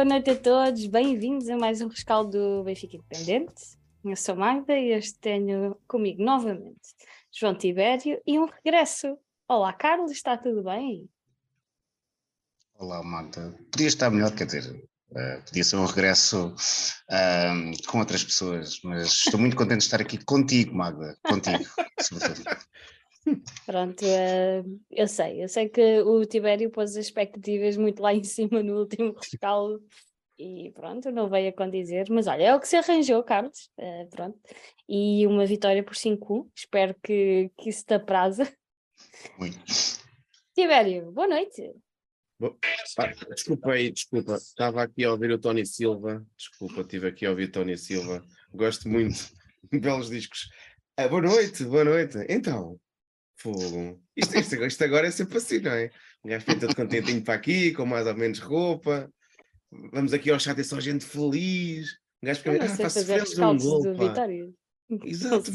boa noite a todos, bem-vindos a mais um rescaldo do Benfica Independente. Eu sou Magda e hoje tenho comigo novamente João Tibério e um regresso. Olá, Carlos, está tudo bem? Olá, Magda. Podia estar melhor, quer dizer, uh, podia ser um regresso uh, com outras pessoas, mas estou muito contente de estar aqui contigo, Magda, contigo, sobretudo. Pronto, uh, eu sei, eu sei que o Tibério pôs as expectativas muito lá em cima no último rescaldo e pronto, não veio a condizer, mas olha, é o que se arranjou, Carlos, uh, pronto, e uma vitória por 5-1, espero que, que isso te apraza. Muito. Tibério, boa noite. Bom, desculpa aí, desculpa, estava aqui a ouvir o Tony Silva, desculpa, estive aqui a ouvir o Tony Silva, gosto muito, belos discos. Ah, boa noite, boa noite. Então, Fogo. Isto, isto, isto, agora é sempre assim, não é? O gajo fica todo contentinho para aqui, com mais ou menos roupa. Vamos aqui ao chat, é só gente feliz. O gajo fica, ah, faço feliz um gol. Exato.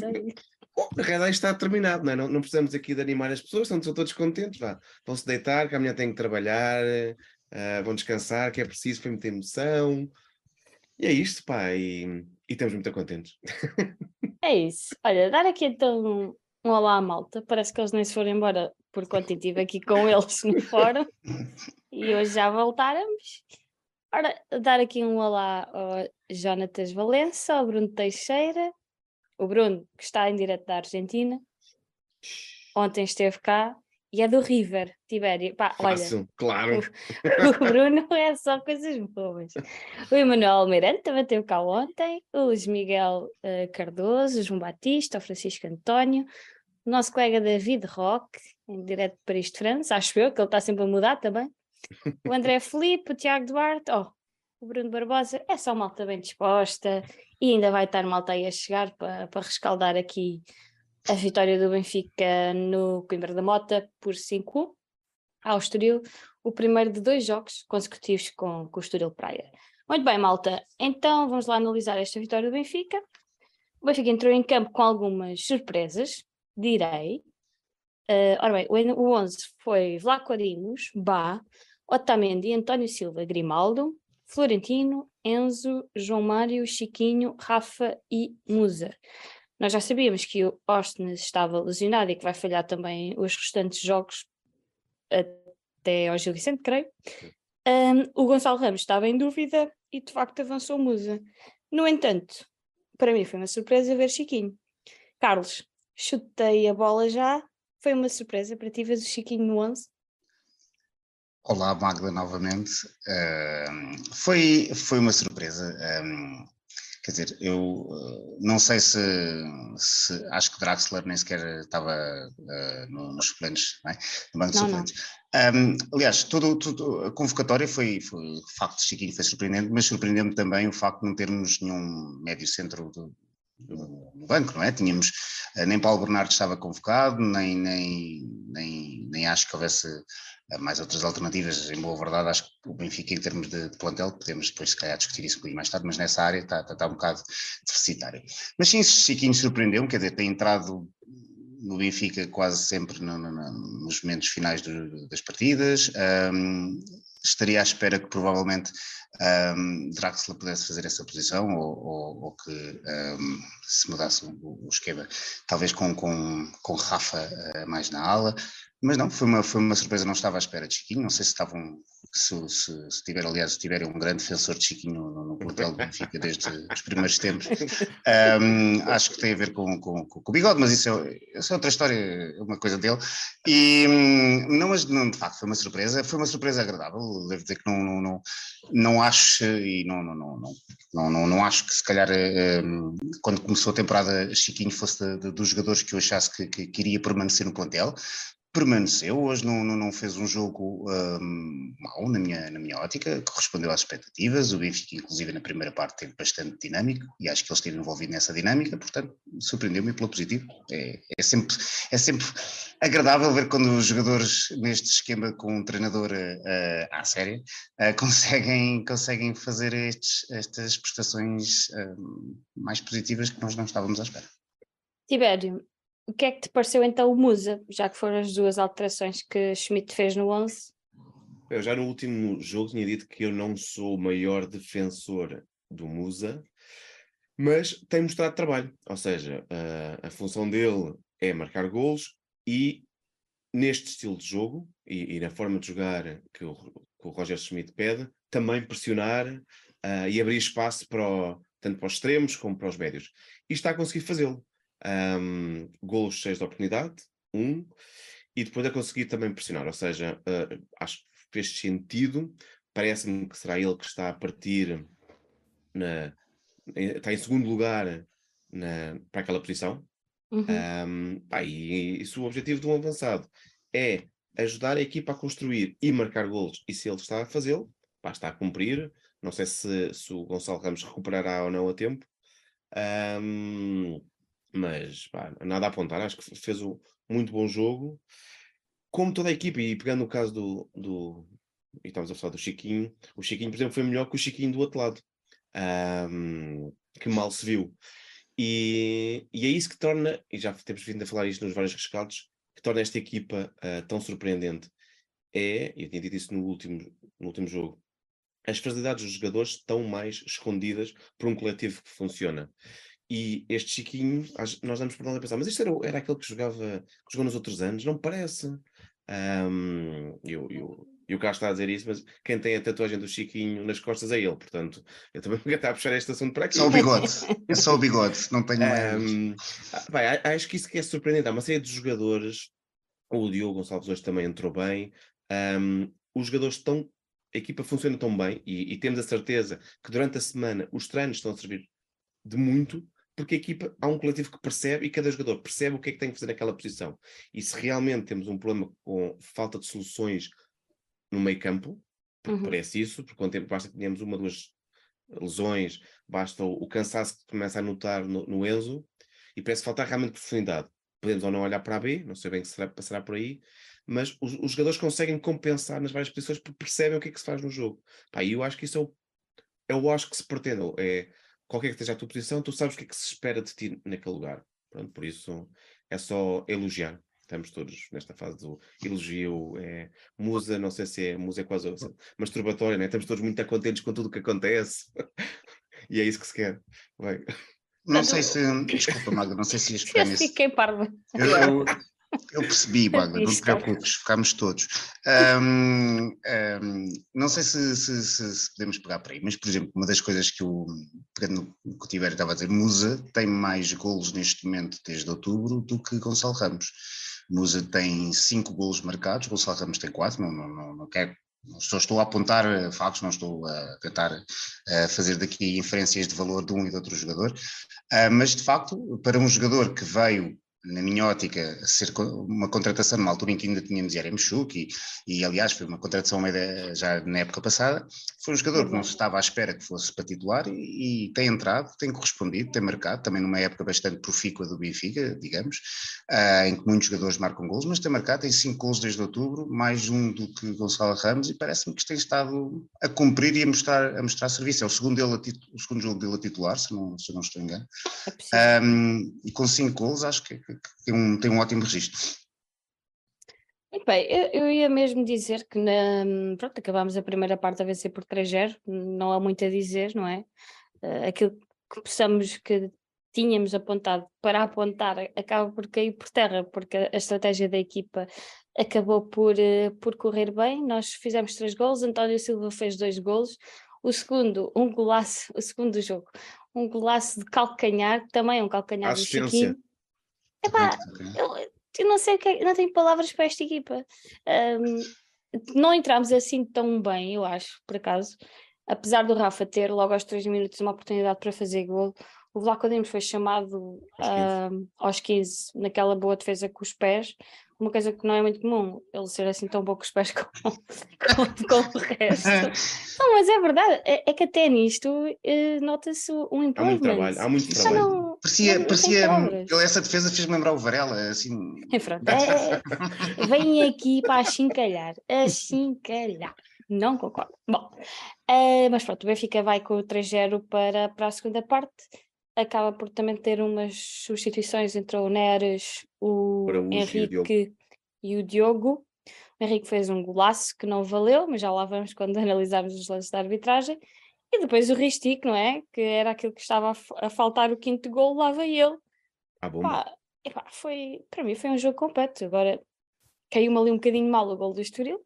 Bom, a realidade está terminado, não é? Não, não, precisamos aqui de animar as pessoas, estão todos contentes, vá. Vão se deitar, que amanhã têm que trabalhar, uh, vão descansar, que é preciso, foi muita emoção. E é isto, pá, e, e estamos muito contentes. É isso. Olha, dar aqui então um olá à malta. Parece que eles nem se foram embora por quanto estive aqui com eles no fórum e hoje já voltáramos. Ora, dar aqui um olá ao Jonatas Valença, ao Bruno Teixeira, o Bruno que está em direto da Argentina. Ontem esteve cá e é do River, Tibério. Pá, Fácil, olha, claro. O, o, Bruno é só coisas boas. O Emanuel Almeirante também teve cá ontem, o Luís Miguel uh, Cardoso, o João Batista, o Francisco António, o nosso colega David Roque, em direto de Paris de França, acho eu, que ele está sempre a mudar também. O André Felipe, o Tiago Duarte, oh, o Bruno Barbosa, é só malta bem disposta e ainda vai estar malta aí a chegar para, para rescaldar aqui a vitória do Benfica no Coimbra da Mota por 5 ao Estoril, o primeiro de dois jogos consecutivos com, com o Estoril Praia. Muito bem, malta, então vamos lá analisar esta vitória do Benfica. O Benfica entrou em campo com algumas surpresas, direi. Uh, ora bem, o 11 foi Vlaco Arimos, Bá, Otamendi, António Silva, Grimaldo, Florentino, Enzo, João Mário, Chiquinho, Rafa e Musa. Nós já sabíamos que o Austin estava lesionado e que vai falhar também os restantes jogos até ao Gil Vicente, creio. Um, o Gonçalo Ramos estava em dúvida e de facto avançou Musa. No entanto, para mim foi uma surpresa ver Chiquinho. Carlos, chutei a bola já. Foi uma surpresa para ti ver o Chiquinho no 11? Olá, Magda, novamente. Uh, foi, foi uma surpresa. Um, quer dizer, eu uh, não sei se, se, Acho que Draxler nem sequer estava uh, no, nos suplentes, não é? no banco de suplentes. Um, aliás, tudo, a convocatória foi, foi. O facto de Chiquinho foi surpreendente, mas surpreendeu-me também o facto de não termos nenhum médio centro do, no banco, não é? Tínhamos, eh, nem Paulo Bernardo estava convocado, nem, nem, nem, nem acho que houvesse eh, mais outras alternativas, em boa verdade, acho que o Benfica em termos de, plantel, podemos depois se calhar discutir isso um mais tarde, mas nessa área está, está, está um bocado deficitário. Mas sim, Chiquinho surpreendeu, quer dizer, tem entrado no Benfica quase sempre no, no, nos momentos finais do, das partidas, um, estaria à espera que provavelmente um, Draxler pudesse fazer essa posição ou, ou, ou que um, se mudasse o, o, esquema, talvez com, com, com Rafa uh, mais na ala, mas não, foi uma, foi uma surpresa, não estava à espera de Chiquinho, não sei se estavam, se, se, se tiver, aliás, se tiverem um grande defensor de Chiquinho no, no plantel do Benfica desde os primeiros tempos, um, acho que tem a ver com, com, com, o bigode, mas isso é, isso é outra história, é uma coisa dele, e hum, não, mas não, de facto foi uma surpresa, foi uma surpresa agradável, devo dizer que não, não, não, não acho, e não, não, não, não, não, não, acho que se calhar um, quando começou a temporada Chiquinho fosse de, de, dos jogadores que eu achasse que, que, que iria permanecer no plantel, permaneceu, hoje não, não, não fez um jogo um, mau na minha, na minha ótica, correspondeu às expectativas, o Benfica inclusive na primeira parte teve bastante dinâmico e acho que ele esteve envolvido nessa dinâmica, portanto surpreendeu-me pelo positivo, é, é, sempre, é sempre agradável ver quando os jogadores neste esquema com um treinador uh, à série uh, conseguem, conseguem fazer estes, estas prestações uh, mais positivas que nós não estávamos à espera. Tibério, o que é que te pareceu então o Musa, já que foram as duas alterações que Schmidt fez no 11? Eu já no último jogo tinha dito que eu não sou o maior defensor do Musa, mas tem mostrado trabalho. Ou seja, a, a função dele é marcar golos e neste estilo de jogo e, e na forma de jogar que o, que o Roger Schmidt pede, também pressionar uh, e abrir espaço para o, tanto para os extremos como para os médios. E está a conseguir fazê-lo. Um, golos cheios de oportunidade, um, e depois a conseguir também pressionar, ou seja, uh, acho que fez sentido, parece-me que será ele que está a partir, na, está em segundo lugar na, para aquela posição, uhum. um, pá, e, e se o objetivo de um avançado é ajudar a equipa a construir e marcar golos, e se ele está a fazê-lo, está a cumprir, não sei se, se o Gonçalo Ramos recuperará ou não a tempo, um, mas pá, nada a apontar, acho que fez um muito bom jogo. Como toda a equipe, e pegando o caso do, do e estamos a falar do Chiquinho, o Chiquinho, por exemplo, foi melhor que o Chiquinho do outro lado, um, que mal se viu. E, e, é isso que torna, e já temos vindo a falar isto nos vários rescaldos, que torna esta equipa uh, tão surpreendente. É, eu tinha dito isso no último, no último jogo, as fragilidades dos jogadores estão mais escondidas por um coletivo que funciona. E este Chiquinho, nós damos por nada a pensar, mas isto era, era aquele que jogava, que jogou nos outros anos? Não parece. Um, eu, eu, eu cá está a dizer isso, mas quem tem a tatuagem do Chiquinho nas costas é ele, portanto, eu também vou estar a puxar este assunto para aqui. Só o bigode, é só o bigode, não tenho um, bem, acho que isso que é surpreendente. Há uma série de jogadores, o Diogo Gonçalves hoje também entrou bem, um, os jogadores estão a equipa funciona tão bem e, e, temos a certeza que durante a semana os treinos estão a servir de muito, porque a equipa há um coletivo que percebe e cada jogador percebe o que é que tem que fazer naquela posição. E se realmente temos um problema com falta de soluções no meio campo, uhum. parece isso, porque quando tempo basta que tenhamos uma, duas lesões, basta o, o cansaço que começa a notar no, no Enzo, e parece faltar realmente profundidade. Podemos ou não olhar para a B, não sei bem se será, passará por aí, mas os, os, jogadores conseguem compensar nas várias posições porque percebem o que é que se faz no jogo. Pá, e eu acho que isso é o, é o acho que se pretende. É, qualquer que esteja a tua posição, tu sabes o que é que se espera de ti naquele lugar. Pronto, por isso é só elogiar. Estamos todos nesta fase do elogio, é, musa, não sei se é musa é quase masturbatória, né? estamos todos muito contentes com tudo o que acontece e é isso que se quer. Bem. Não sei se. Desculpa, Magda, não sei se ias pegar nesse. Fiquei parva. Eu, eu, eu percebi, Magda, não te preocupes, ficámos todos. Um, um, não sei se, se, se, se, podemos pegar por aí, mas, por exemplo, uma das coisas que o, pegando no que o Tiberio estava a dizer, Musa tem mais golos neste momento desde outubro do que Gonçalo Ramos. Musa tem cinco golos marcados, Gonçalo Ramos tem quatro, não, não, não, não quero só estou a apontar eh, factos, não estou a tentar a fazer daqui inferências de valor de um e de outro jogador, uh, mas de facto, para um jogador que veio na minha ótica, ser uma contratação numa altura em que ainda tínhamos Yaremchuk e, e aliás foi uma contratação já na época passada, foi um jogador que não se estava à espera que fosse para titular e, e, tem entrado, tem correspondido, tem marcado, também numa época bastante profícua do Benfica, digamos, uh, em que muitos jogadores marcam gols, mas tem marcado, tem cinco gols desde outubro, mais um do que Gonçalo Ramos e parece-me que tem estado a cumprir e a mostrar, a mostrar serviço, é o segundo, dele o segundo jogo dele a titular, se não, se não estou engano, é um, e com cinco gols acho que tem um, tem um ótimo registro. Bem, eu, eu, ia mesmo dizer que na, pronto, acabámos a primeira parte a vencer por 3-0, não há muito a dizer, não é? Uh, aquilo que possamos que tínhamos apontado para apontar acaba por cair por terra, porque a, estratégia da equipa acabou por, uh, por correr bem. Nós fizemos três gols, António Silva fez dois gols, o segundo, um golaço, o segundo jogo, um golaço de calcanhar, também um calcanhar do Chiquinho. Epá, eu, eu não sei o que é, não tenho palavras para esta equipa. Um, não entramos assim tão bem, eu acho, por acaso. Apesar do Rafa ter logo aos 3 minutos uma oportunidade para fazer gol, o Vlaco Dimos foi chamado aos 15. Uh, aos 15 naquela boa defesa com os pés, uma coisa que não é muito comum, ele ser assim tão bom com os pés com, com, com o resto. não, mas é verdade, é, é que até nisto uh, nota-se um improvement. Há muito trabalho, há muito trabalho. Não, parecia, não, parecia essa defesa fez-me lembrar o Varela, assim. É, pronto, é, vem aqui para achincalhar, achincalhar. Não concordo. Bom, uh, mas pronto, o Benfica vai com o 3-0 para, para a segunda parte acaba por também ter umas substituições entre o Neres, o Henrique e o Diogo. O Henrique fez um golaço que não valeu, mas já lá vamos quando analisarmos os lances da arbitragem. E depois o Ristic, não é? Que era aquilo que estava a, a faltar o quinto gol, lá veio ele. Ah, bom. Pá, epá, foi, para mim foi um jogo completo. Agora caiu-me ali um bocadinho mal o gol do Estoril,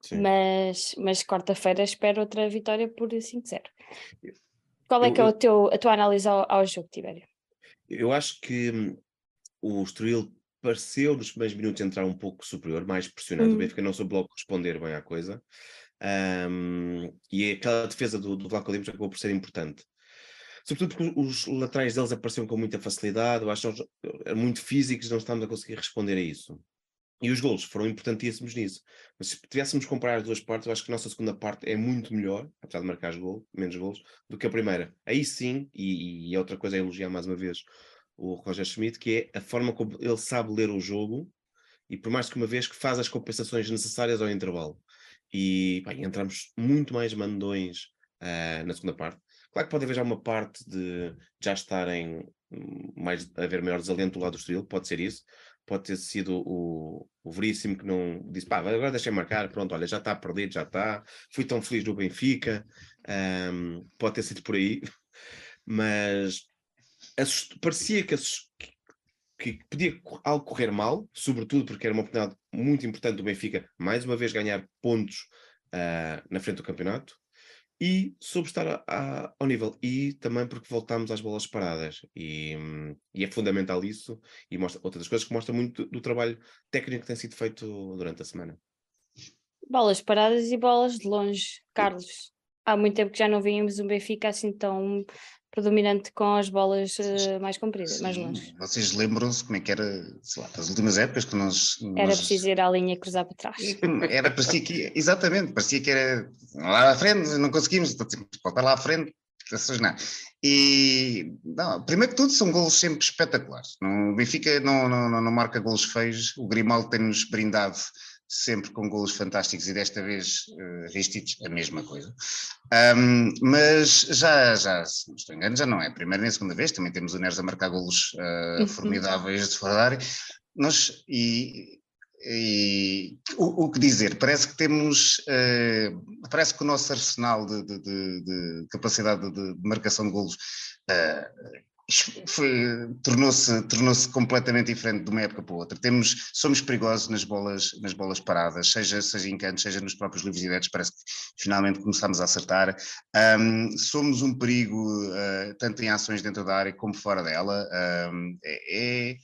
Sim. mas, mas quarta-feira espero outra vitória por 5-0. Qual é Eu- que é o eu- teu, a tua análise ao, ao jogo, Tibério? Eu acho que hum, o Estoril pareceu nos primeiros minutos entrar um pouco superior, mais pressionado. Hum. O Benfica não soube logo responder bem à coisa. Ahm, e aquela defesa do, do Vlaco Dimos acabou por ser importante. Sobretudo porque os laterais deles apareciam com muita facilidade, eu acho que eles eram muito físicos, não estávamos a conseguir responder a isso. E os golos foram importantíssimos nisso. Mas se tivéssemos que comparar as duas partes, eu acho que a nossa segunda parte é muito melhor, apesar de marcar gol, menos golos, do que a primeira. Aí sim, e, e é outra coisa a elogiar mais uma vez o Roger Schmidt, que é a forma como ele sabe ler o jogo e por mais que uma vez que faz as compensações necessárias ao intervalo. E entramos muito mais mandões ah, na segunda parte. Claro que pode haver já uma parte de já estarem hum, mais haver maior desalento do lado do Estoril, pode ser isso. Pode ter sido o, o Veríssimo que não disse, pá, agora deixem marcar, pronto, olha, já está perdido, já está. Fui tão feliz no Benfica, ahm, pode ter sido por aí, mas assust- parecia que, assus- que- podia algo correr mal, sobretudo porque era uma oportunidade muito importante do Benfica, mais uma vez ganhar pontos ah, na frente do campeonato, e soube estar a- a- ao nível, e também porque voltámos às bolas paradas, e, e é fundamental isso, e mostra outras coisas que mostra muito do, do trabalho técnico que tem sido feito durante a semana. Bolas paradas e bolas de longe, Carlos. Há muito tempo que já não víamos um Benfica assim tão predominante com as bolas eh, mais compridas, mais Sim, longe. Vocês lembram-se como é que era, sei lá, nas últimas épocas que nós. Era nós- preciso ir à linha e cruzar para trás. Era, parecia que, exatamente, parecia que era lá à frente, não conseguimos, voltar lá à frente, não. E, não, primeiro que tudo, são golos sempre espetaculares. O Benfica não, não, não, não marca golos feios, o Grimaldo tem-nos brindado sempre com golos fantásticos e desta vez, uh, Ristich, a mesma coisa. Um, mas já, já, se não estou engano, já não é a primeira nem a segunda vez, também temos o Neres a marcar golos uh, formidáveis de fora da área. Nós, e, e o, o, que dizer? Parece que temos, uh, parece que o nosso arsenal de, de, de, de capacidade de, marcação de golos uh, tornou-se tornou completamente diferente de uma época para outra. Temos, somos perigosos nas bolas, nas bolas paradas, seja, seja em cantos, seja nos próprios livros diretos, parece que finalmente começamos a acertar. Um, somos um perigo, uh, tanto em ações dentro da área como fora dela. Um, é, é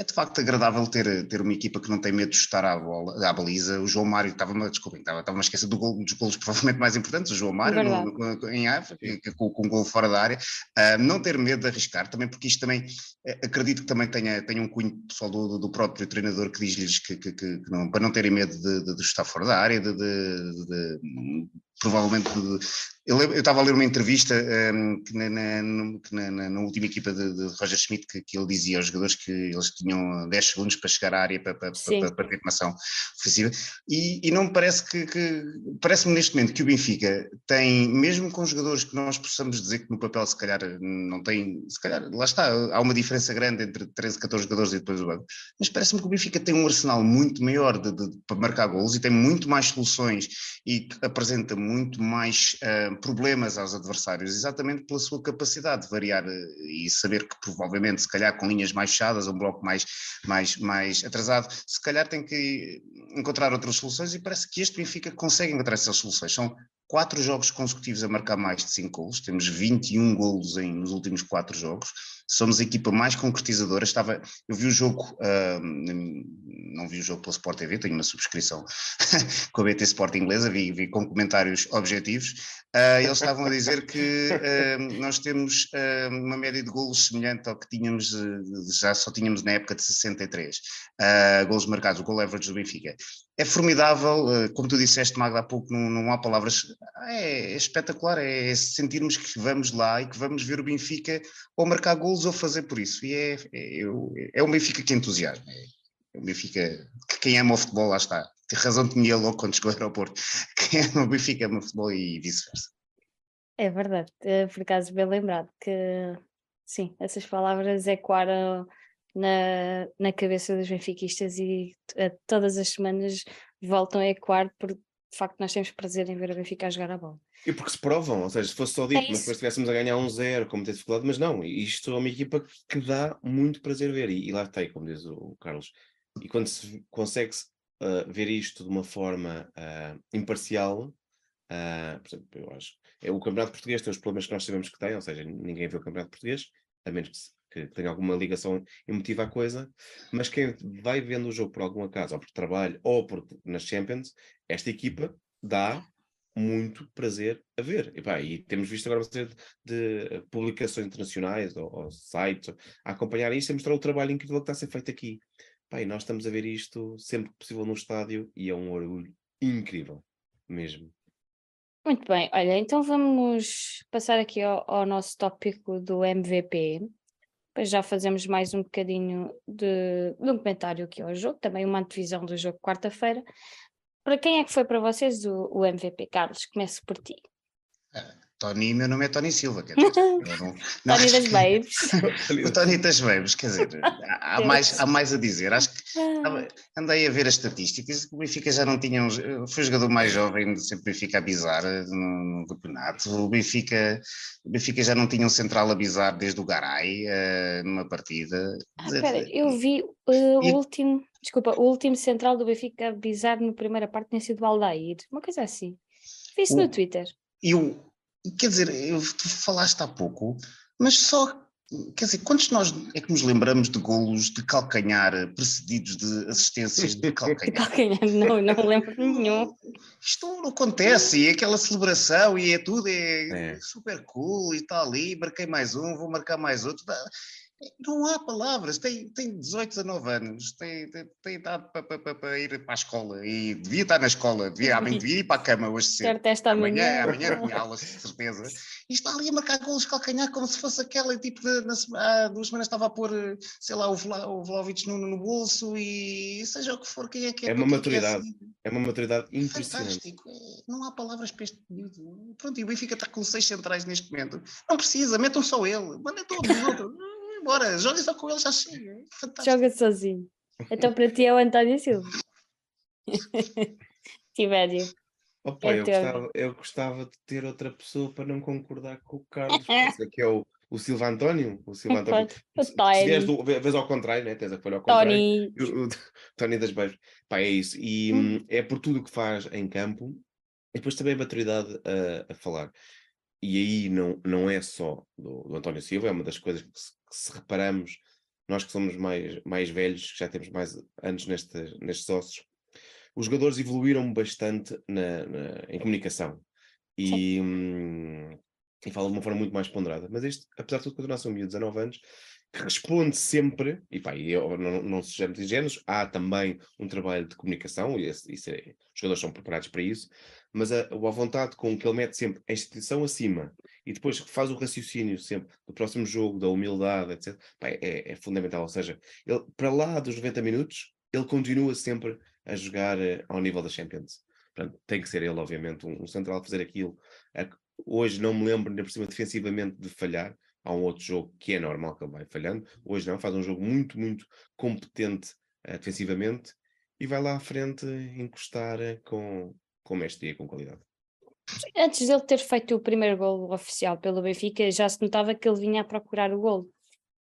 é de facto agradável ter, ter uma equipa que não tem medo de chutar à, bola, à baliza. O João Mário estava-me, desculpem, estava, estava a esquecer do gol, dos golos provavelmente mais importantes, o João Mário no, no, em África, com, com um gol fora da área. Uh, não ter medo de arriscar, também porque isto também, acredito que também tenha, tenha um cunho pessoal do, do próprio treinador que diz-lhes que, que, que, que não, para não terem medo de, de, de chutar fora da área, de, de provavelmente eu estava a ler uma entrevista um, que, na, na, que na, na, última equipa de, de Roger Schmidt que, que, ele dizia aos jogadores que eles tinham 10 segundos para chegar à área para, para, para, para ter uma ação ofensiva. E, e não me parece que, que parece-me neste momento que o Benfica tem, mesmo com jogadores que nós possamos dizer que no papel se calhar não tem, se calhar lá está, há uma diferença grande entre 13, 14 jogadores e depois o banco, mas parece-me que o Benfica tem um arsenal muito maior de, de, para marcar golos e tem muito mais soluções e apresenta muito mais uh, problemas aos adversários, exatamente pela sua capacidade de variar e saber que provavelmente, se calhar com linhas mais fechadas, um bloco mais, mais, mais atrasado, se calhar tem que encontrar outras soluções e parece que este Benfica consegue encontrar essas soluções. São quatro jogos consecutivos a marcar mais de cinco golos, temos 21 golos em, nos últimos quatro jogos, somos a equipa mais concretizadora, estava, eu vi o jogo, uh, não vi o jogo pela Sport TV, tenho uma subscrição com a BT Sport inglesa, vi, vi com comentários objetivos, uh, eles estavam a dizer que uh, nós temos uma média de golos semelhante ao que tínhamos, já só tínhamos na época de 63, golos marcados, o gol average do Benfica. É formidável, como tu disseste, Magda, há pouco, não, não há palavras, é, é espetacular, é sentirmos que vamos lá e que vamos ver o Benfica ou marcar golos ou fazer por isso. E é, é, é Benfica que entusiasma. É um Benfica que quem ama o futebol, lá está. Tem razão tinha logo quando chegou ao aeroporto. Quem ama o Benfica ama o futebol e vice-versa. É verdade, por acaso bem lembrado que sim, essas palavras ecoaram na, na cabeça dos benfiquistas e uh, todas as semanas voltam a ecoar por de facto nós temos prazer em ver o Benfica a jogar a bola. E porque se provam, ou seja, se fosse só dito, é mas depois estivéssemos a ganhar um zero, como ter dificuldade, mas não, isto é uma equipa que dá muito prazer ver, e, e lá está, como diz o Carlos. E quando se consegue uh, ver isto de uma forma uh, imparcial, uh, por exemplo, eu acho, é, o Campeonato Português tem os problemas que nós sabemos que tem, ou seja, ninguém vê o Campeonato Português, a menos que, se, que tenha alguma ligação emotiva à coisa, mas quem vai vendo o jogo por algum acaso, ou por trabalho, ou por, nas Champions, esta equipa dá muito prazer a ver. E, pá, e temos visto agora uma série de, publicações internacionais ou, ou, sites a acompanhar isto e mostrar o trabalho incrível que está a ser feito aqui. Pá, e nós estamos a ver isto sempre que possível no estádio e é um orgulho incrível, mesmo. Muito bem, olha, então vamos passar aqui ao, ao nosso tópico do MVP. Depois já fazemos mais um bocadinho de, de um comentário aqui ao jogo, também uma antevisão do jogo quarta-feira. Para quem é que foi para vocês o, o MVP, Carlos? Começo por ti. Ah, Tony, meu nome é Tony Silva, quer dizer, não, não Tony das Babes. o Tony das Babes, quer dizer, há mais, há mais a dizer. Acho que ah. andei a ver as estatísticas, o Benfica já não tinha, um, foi o jogador mais jovem sempre Benfica a bizar eh, no, no, campeonato, o Benfica, o Benfica já não tinha um central a bizar desde o Garay, uh, numa partida. Ah, espera, eu vi uh, e, o último, desculpa, o último central do Benfica a bizar na primeira parte tinha sido o Aldair, uma coisa assim. Vi isso no Twitter. E o, quer dizer, eu, tu falaste há pouco, mas só, quer dizer, quantos nós é que nos lembramos de golos de calcanhar precedidos de assistências de calcanhar? De calcanhar, não, não me lembro nenhum. Isto não acontece, e aquela celebração, e é tudo, é, é. super cool, e está ali, marquei mais um, vou marcar mais outro. Não há palavras, tem, tem 18, 19 anos, tem, tem, tem idade para, para, para, ir para a escola e devia estar na escola, devia, devia ir para a cama hoje cedo. Certo, esta amanhã. Amanhã, amanhã tinha aulas, de certeza. E está ali a marcar golos de calcanhar como se fosse aquela, tipo, de, na, há duas semanas estava a pôr, sei lá, o, Vla, o Vlaovic no, no bolso e seja o que for, quem é que é. É uma maturidade, é, é, uma maturidade impressionante. Fantástico, é, não há palavras para este período. Pronto, e o Benfica está com seis centrais neste momento. Não precisa, metam só ele, mandem todos os outros embora, joga só com ele, já chega. Fantástico. Joga sozinho. Então para ti é o António Silva. Tibério. Opa, é eu, gostava, eu gostava de ter outra pessoa para não concordar com o Carlos, que é o, o Silva António. O Silva António. O se, se vês, do, vês ao contrário, né? Tens a folha ao contrário. Tony. O, o, Tony das Beijos. Pá, é isso. E hum. é por tudo o que faz em campo. E depois também a maturidade a, a falar e aí não, não é só do, do António Silva, é uma das coisas que se, que se, reparamos, nós que somos mais, mais velhos, que já temos mais anos neste, nestes ossos, os jogadores evoluíram bastante na, na em comunicação e, hum, e falam de uma forma muito mais ponderada. Mas este, apesar de tudo, continua a ser um miúdo de 19 anos, responde sempre, e pá, eu, não, não sejamos ingênuos, há também um trabalho de comunicação, e esse, isso é, os jogadores são preparados para isso, mas a, a vontade com que ele mete sempre a instituição acima e depois faz o raciocínio sempre do próximo jogo, da humildade, etc., pá, é, é, fundamental. Ou seja, ele, para lá dos 90 minutos, ele continua sempre a jogar uh, ao nível da Champions. Portanto, tem que ser ele, obviamente, um, um central a fazer aquilo. hoje não me lembro, ainda por cima, defensivamente, de falhar. Há um outro jogo que é normal que ele vai falhando. Hoje não, faz um jogo muito, muito competente uh, defensivamente e vai lá à frente encostar uh, com, com mestria e com qualidade. Antes dele ter feito o primeiro gol oficial pelo Benfica, já se notava que ele vinha a procurar o gol.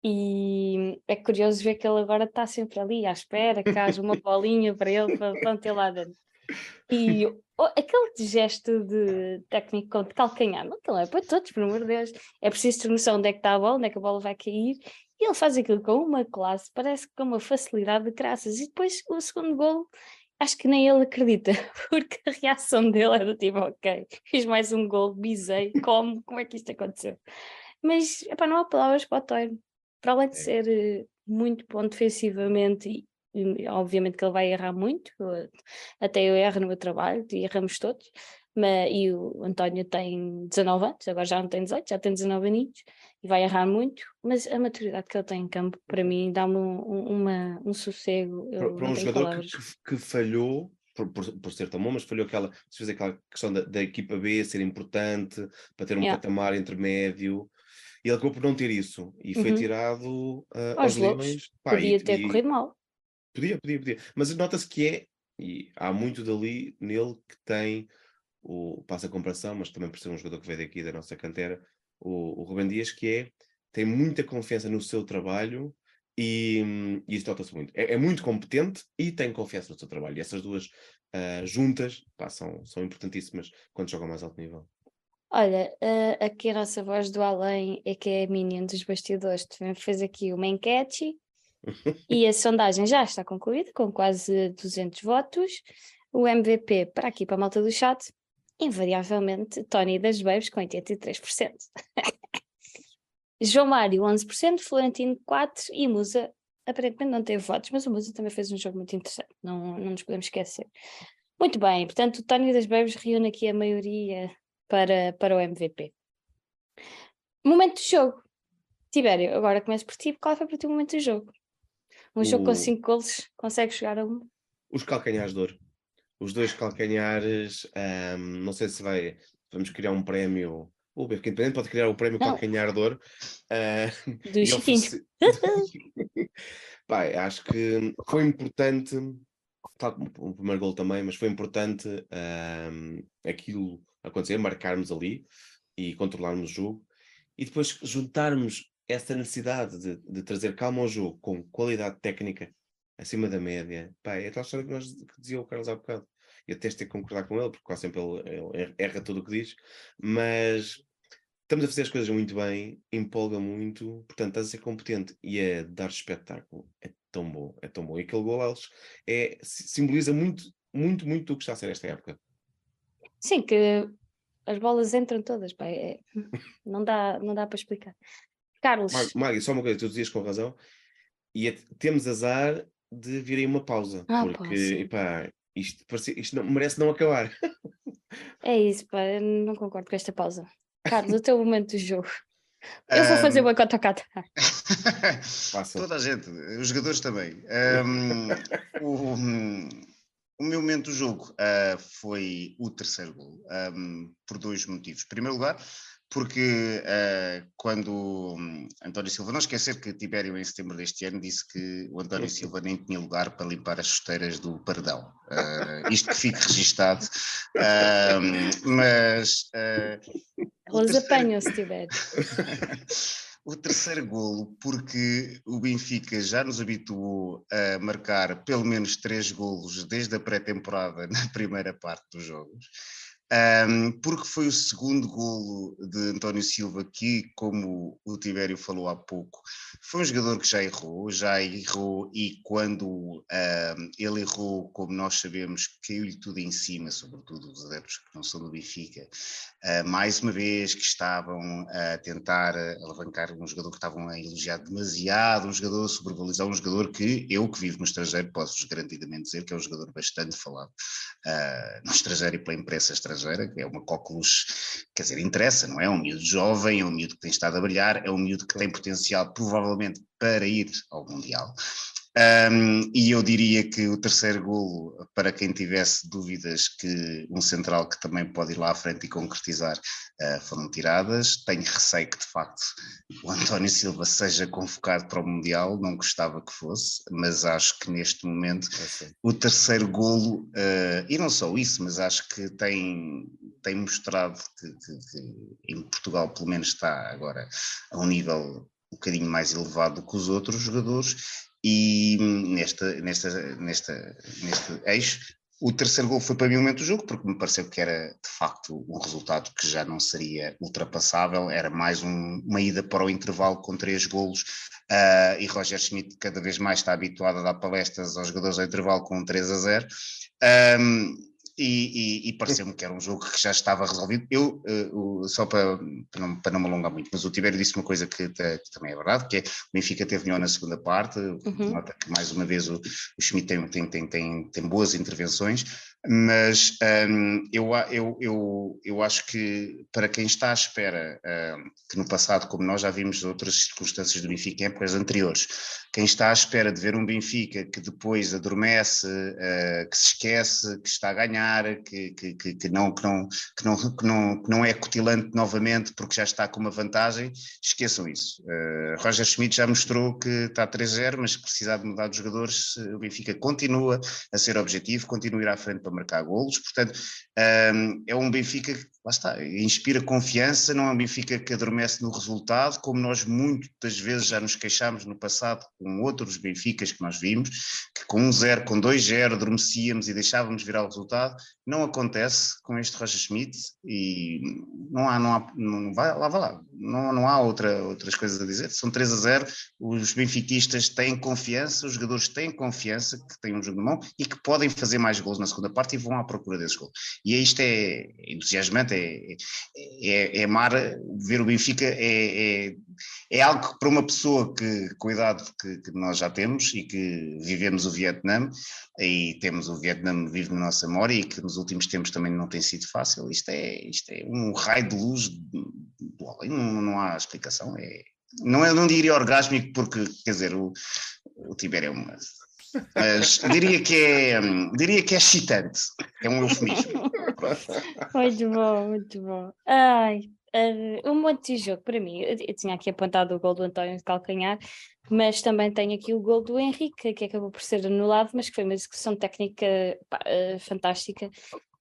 E é curioso ver que ele agora está sempre ali à espera que haja uma bolinha para ele para, para meter lá dentro. E oh, aquele gesto de técnico de calcanhar, não é para todos, pelo amor de Deus. É preciso ter noção onde é que está a bola, onde é que a bola vai cair. E ele faz aquilo com uma classe, parece que com uma facilidade de graças. E depois o segundo gol acho que nem ele acredita, porque a reação dele é do tipo, ok, fiz mais um gol, bisei, como, como é que isto aconteceu? Mas, epá, não há palavras para o Toiro. Para além de é. ser eh, muito bom defensivamente e, obviamente que ele vai errar muito, até eu erro no meu trabalho e erramos todos, mas, e o António tem 19 anos, agora já não tem 18, já tem 19 aninhos, e vai errar muito, mas a maturidade que ele tem em campo, para mim, dá-me um, uma, um sossego. Para, para um jogador que, que, falhou, por, por, por, ser tão bom, mas falhou aquela, aquela questão da, da, equipa B ser importante, para ter um yeah. patamar intermédio. E ele acabou por não ter isso e foi Uhum. tirado uh, Aos aos leões. Podia e- ter e- corrido mal. Podia, podia, podia. Mas nota-se que é, e há muito dali nele que tem o, passa a comparação, mas também por ser um jogador que veio daqui da nossa cantera, o, o Rubem Dias, que é, tem muita confiança no seu trabalho e, e isso nota-se muito. É, é muito competente e tem confiança no seu trabalho. E essas duas ah, juntas pá, são, são importantíssimas quando jogam mais alto nível. Olha, eh, aqui a nossa voz do além é que é a Minion dos bastidores. Também fez aqui uma enquete e a sondagem já está concluída, com quase 200 votos. O MVP, para aqui para a malta do chat, invariavelmente, Tony das Babes com 83%. João Mário, 11%, Florentino, 4% e Musa, aparentemente não teve votos, mas o Musa também fez um jogo muito interessante, não, não nos podemos esquecer. Muito bem, portanto, o Tony das Babes reúne aqui a maioria para, para o MVP. Momento do jogo. Tibério, agora começo por ti. Qual foi para ti o momento do jogo? Um jogo com O- 5 golos, consegue chegar a um? Os calcanhares de ouro. Os dois calcanhares, ahm, não sei se vai, vamos criar um prémio. O Benfica Independente pode criar o prémio Não. calcanhar de ouro. ah, Do Chiquinho. Pai, acho que foi importante, tal como o primeiro gol também, mas foi importante ahm, aquilo acontecer, marcarmos ali e controlarmos o jogo e depois juntarmos essa necessidade de, de trazer calma ao jogo com qualidade técnica acima da média. Pá, é tal história que, nós, que dizia o Carlos há bocado. Eu até ter que concordar com ele, porque quase sempre ele, ele erra tudo o que diz, mas estamos a fazer as coisas muito bem, empolga muito, portanto, estás a ser competente e a dar espetáculo. É tão bom, é tão bom. E aquele gol é, si- simboliza muito, muito, muito do que está a ser esta época. Sim, que as bolas entram todas, pá, é- não, dá, não dá para explicar. Carlos, Mag- Magui, só uma coisa, tu dizias com razão, e é- temos azar de vir aí uma pausa, Ah, pá, porque sim. epá, isto, parece- isto não, merece não acabar. é isso, pá, eu não concordo com esta pausa. Carlos, o teu momento do jogo. Eu vou fazer Ahm, uma cota cata. Passa. Toda a gente, os jogadores também. Ahm, o, o meu momento do jogo ah, foi o terceiro gol, ahm, por dois motivos. Em primeiro lugar, porque ah, quando hum, António Silva, não esquecer que Tibério em setembro deste ano disse que o António Silva nem tinha lugar para limpar as chuteiras do Pardão. Ah, isto que fique registado. Ahm, mas ah, o Elas terceiro- apanham se tiver. o terceiro golo, porque o Benfica já nos habituou a marcar pelo menos três golos desde a pré-temporada na primeira parte dos jogos. Ahm, porque foi o segundo golo de António Silva que, como o Tibério falou há pouco, foi um jogador que já errou, já errou e quando ahm, ele errou, como nós sabemos, caiu-lhe tudo em cima, sobretudo os adeptos que não são do Benfica, Uh, mais uma vez que estavam a tentar alavancar um jogador que estavam a elogiar demasiado, um jogador a sobrevalorizar, um jogador que eu que vivo no estrangeiro posso-vos garantidamente dizer que é um jogador bastante falado uh, no estrangeiro e pela imprensa estrangeira, que é uma cóculus, quer dizer, interessa, não é? Um miúdo jovem, é um miúdo que tem estado a brilhar, é um miúdo que tem potencial provavelmente para ir ao Mundial. Um, e eu diria que o terceiro golo, para quem tivesse dúvidas que um central que também pode ir lá à frente e concretizar, uh, foram tiradas. Tenho receio que, de facto, o António Silva seja convocado para o Mundial, não gostava que fosse, mas acho que neste momento o terceiro golo, uh, e não só isso, mas acho que tem, tem mostrado que, que, que em Portugal, pelo menos, está agora a um nível um bocadinho mais elevado do que os outros jogadores e nesta, nesta, nesta, neste eixo, o terceiro gol foi para mim o momento do jogo, porque me pareceu que era de facto um resultado que já não seria ultrapassável, era mais um, uma ida para o intervalo com três golos, uh, e Roger Schmidt cada vez mais está habituado a dar palestras aos jogadores ao intervalo com um 3 a 0. Um, e, e, e pareceu-me que era um jogo que já estava resolvido. Eu, uh, só para, para, não, para não me alongar muito, mas o Tibério disse uma coisa que, que, também é verdade, que é o Benfica teve melhor na segunda parte, uhum. nota que mais uma vez o, o Schmidt tem, tem, tem, tem, tem boas intervenções, Mas um, eu, eu, eu, eu acho que para quem está à espera, um, que no passado, como nós já vimos outras circunstâncias do Benfica em épocas anteriores, quem está à espera de ver um Benfica que depois adormece, uh, que se esquece, que está a ganhar, que, que, que, não, que, não, que, não, que, não, não é cutilante novamente porque já está com uma vantagem, esqueçam isso. Uh, Roger Schmidt já mostrou que está 3-0, mas precisar de mudar de jogadores, o Benfica continua a ser objetivo, continua a à frente para marcar golos, portanto é um Benfica lá está, inspira confiança, não é um Benfica que adormece no resultado, como nós muitas vezes já nos queixámos no passado com outros Benficas que nós vimos, que com 1-0, com 2-0 adormecíamos e deixávamos virar o resultado, não acontece com este Roger Schmidt e não há, não há, não vai, lá vai lá, não, não há outra, outras coisas a dizer, são 3 a 0, os benfiquistas têm confiança, os jogadores têm confiança que têm um jogo de mão e que podem fazer mais gols na segunda parte e vão à procura desses gols. E isto é entusiasmante, é, é, é amar, ver o Benfica é, é, é, algo que para uma pessoa que, com a idade que, que, nós já temos e que vivemos o Vietnã, e temos o Vietnã vive na nossa memória e que nos últimos tempos também não tem sido fácil, isto é, isto é um raio de luz do além, não, não há explicação, é, não, é, não diria orgásmico porque, quer dizer, o, o Tibério é uma mas diria que é diria que é excitante, é um eufemismo. Muito bom, muito bom. Ai, uh, um monte de jogo para mim. Eu, tinha aqui apontado o gol do António de Calcanhar, mas também tenho aqui o gol do Henrique, que acabou por ser anulado, mas que foi uma execução técnica pá, uh, fantástica.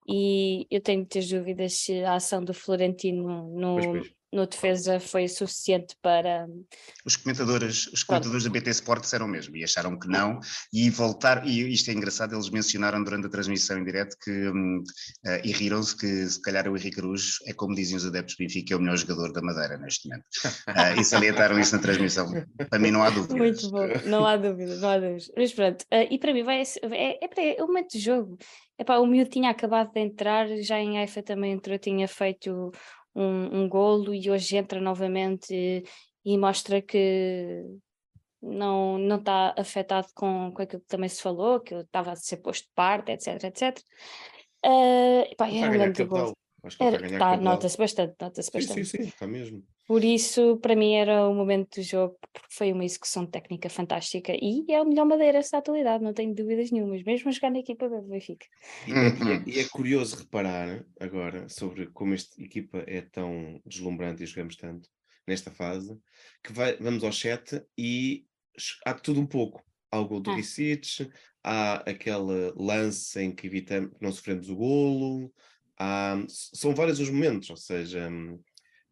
E eu tenho muitas dúvidas se a ação do Florentino no, pois, pois no defesa foi suficiente para. Os comentadores, os comentadores da BT Sport disseram mesmo e acharam que não, e voltar, e isto é engraçado, eles mencionaram durante a transmissão em direto que uh, e riram-se que se calhar o Henrique Aruz é como dizem os adeptos do Benfica, é o melhor jogador da Madeira neste momento. Uh, e salientaram isso na transmissão. Para mim não há dúvida. Muito bom, não há dúvida, não há dúvida. Mas pronto, uh, e para mim vai, é, é, para, é o momento de jogo. Epá, o miúdo tinha acabado de entrar, já em Haifa também entrou, tinha feito um, um golo e hoje entra novamente e, e mostra que não não está afetado com, com aquilo que também se falou, que estava a ser posto de parte, etc, etc. Uh, pá, é um grande gol. Tá, nota-se bastante, nota-se bastante. Sim, sim, sim, está mesmo. Por isso, para mim, era o momento do jogo, porque foi uma execução técnica fantástica e é o melhor Madeira essa atualidade, não tenho dúvidas nenhumas, mesmo a jogar na equipa do Benfica. E, é, e é curioso reparar agora sobre como esta equipa é tão deslumbrante e jogamos tanto nesta fase, que vai, vamos ao chat e há tudo um pouco. Há o gol do ah. Ricic, há aquele lance em que evitamos, não sofremos o golo, há, são vários os momentos, ou seja,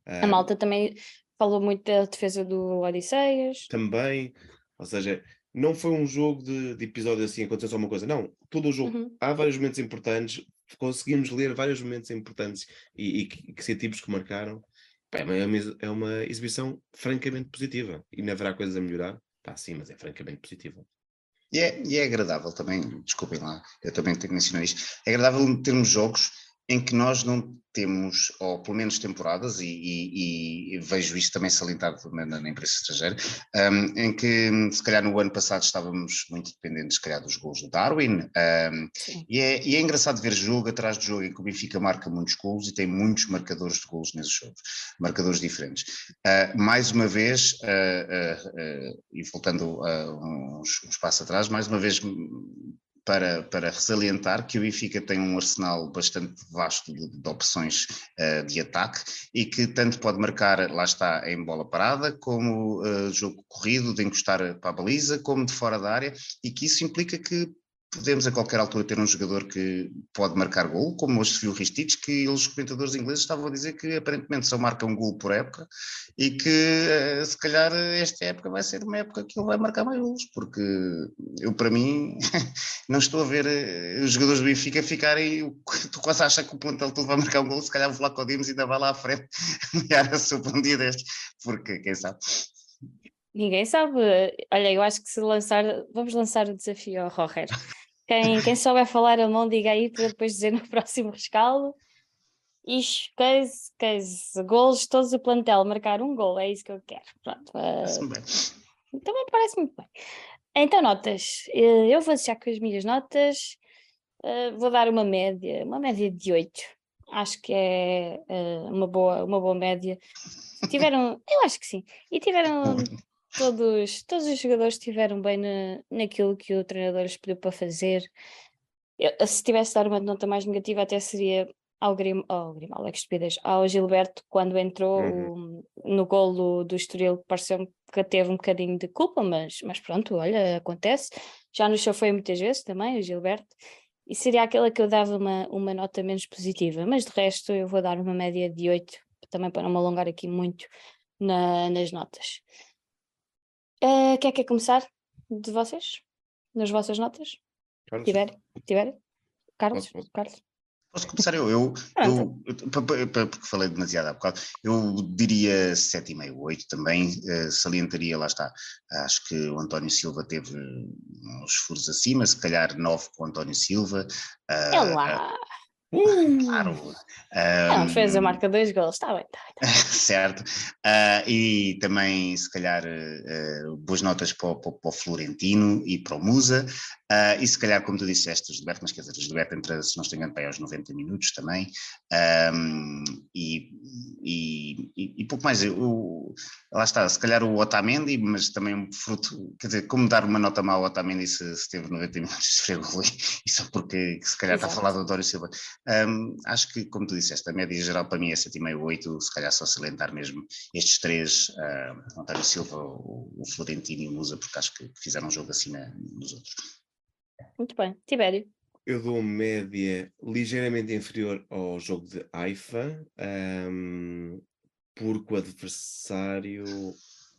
a malta também falou muito da defesa do Odisseias. Também, ou seja, não foi um jogo de, de episódio assim, aconteceu só uma coisa, não, todo o jogo, uhum. há vários momentos importantes, conseguimos ler vários momentos importantes e, e que, que tipos que marcaram. Pá, é, uma, é uma exibição francamente positiva e não haverá coisas a melhorar. Pá, sim, mas é francamente positiva. E é, e é agradável também, desculpem lá, eu também tenho que mencionar isto, é agradável termos jogos em que nós não temos, ou pelo menos temporadas, e, e, e vejo isto também salientado na, na imprensa estrangeira, um, em que se calhar no ano passado estávamos muito dependentes, se calhar, dos gols do Darwin, um, e, é, e, é, engraçado ver jogo atrás de jogo em que o Benfica marca muitos gols e tem muitos marcadores de gols nesses jogos, marcadores diferentes. Uh, mais uma vez, uh, uh, e voltando uns, uns passos atrás, mais uma vez para, para que o Benfica tem um arsenal bastante vasto de, de opções uh, de ataque e que tanto pode marcar, lá está, em bola parada, como uh, jogo corrido, de encostar para a baliza, como de fora da área, e que isso implica que podemos a qualquer altura ter um jogador que pode marcar gol, como hoje se viu o Ristich, que os comentadores ingleses estavam a dizer que aparentemente só marca um gol por época e que eh, se calhar esta época vai ser uma época que ele vai marcar mais gols, porque eu para mim não estou a ver eh, os jogadores do Benfica ficarem, tu quase achas que o plantel todo vai marcar um gol, se calhar o Vlaco Dimos ainda vai lá à frente olhar a sopa um dia destes, porque quem sabe. Ninguém sabe. Olha, eu acho que se lançar, vamos lançar o desafio ao Roger. Quem, quem souber falar a mão, diga aí para depois dizer no próximo rescaldo. Ixi, case, case, golos, todos o plantel, marcar um gol, é isso que eu quero. Pronto. Uh, então me parece muito bem. Então, notas. Eh, eu vou deixar com as minhas notas. Uh, vou dar uma média, uma média de 8. Acho que é uh, uma, boa, uma boa média. Tiveram, eu acho que sim. E tiveram todos, todos os jogadores estiveram bem na, naquilo que o treinador lhes pediu para fazer. Eu, se tivesse dar uma nota mais negativa, até seria ao Grim, ao Grimaldo, é que estupidez, ao Gilberto, quando entrou uhum. o, no golo do Estoril, pareceu que teve um bocadinho de culpa, mas, mas pronto, olha, acontece. Já no show foi muitas vezes também, o Gilberto, e seria aquela que eu dava uma, uma nota menos positiva, mas de resto eu vou dar uma média de 8, também para não me alongar aqui muito na, nas notas. Uh, quer que começar de vocês? Nas vossas notas? Carlos. Tiver? Tiver? Carlos? Posso, posso. Carlos? Posso começar eu? Eu, eu, eu, porque falei demasiado há bocado, eu diria 7,5, 8 também, uh, salientaria, lá está, acho que o António Silva teve uns furos acima, se calhar 9 com o António Silva. Uh, é lá! Uh, Uh, claro. Um, Não, fez a marca dois gols, está bem. Tá bem. certo. Uh, e também, se calhar, uh, boas notas para o, para o, Florentino e para o Musa. Uh, e se calhar, como tu disseste, o Gilberto, mas quer dizer, o Gilberto entra, se não estou enganado, aos 90 minutos também. Um, e, e, e, pouco mais. Eu, lá está, se calhar o Otamendi, mas também um fruto, quer dizer, como dar uma nota má ao Otamendi se, se teve 90 minutos de esfregou e só porque se calhar Exato. está a falar do Dório Silva. Um, acho que, como tu disseste, a média geral para mim é 7,5, 8, se calhar só salientar mesmo estes três, uh, António Silva, o, o Florentino e o Musa, porque acho que fizeram um jogo acima dos outros. Muito bem. Tibério. Eu dou média ligeiramente inferior ao jogo de Haifa, um, porque o adversário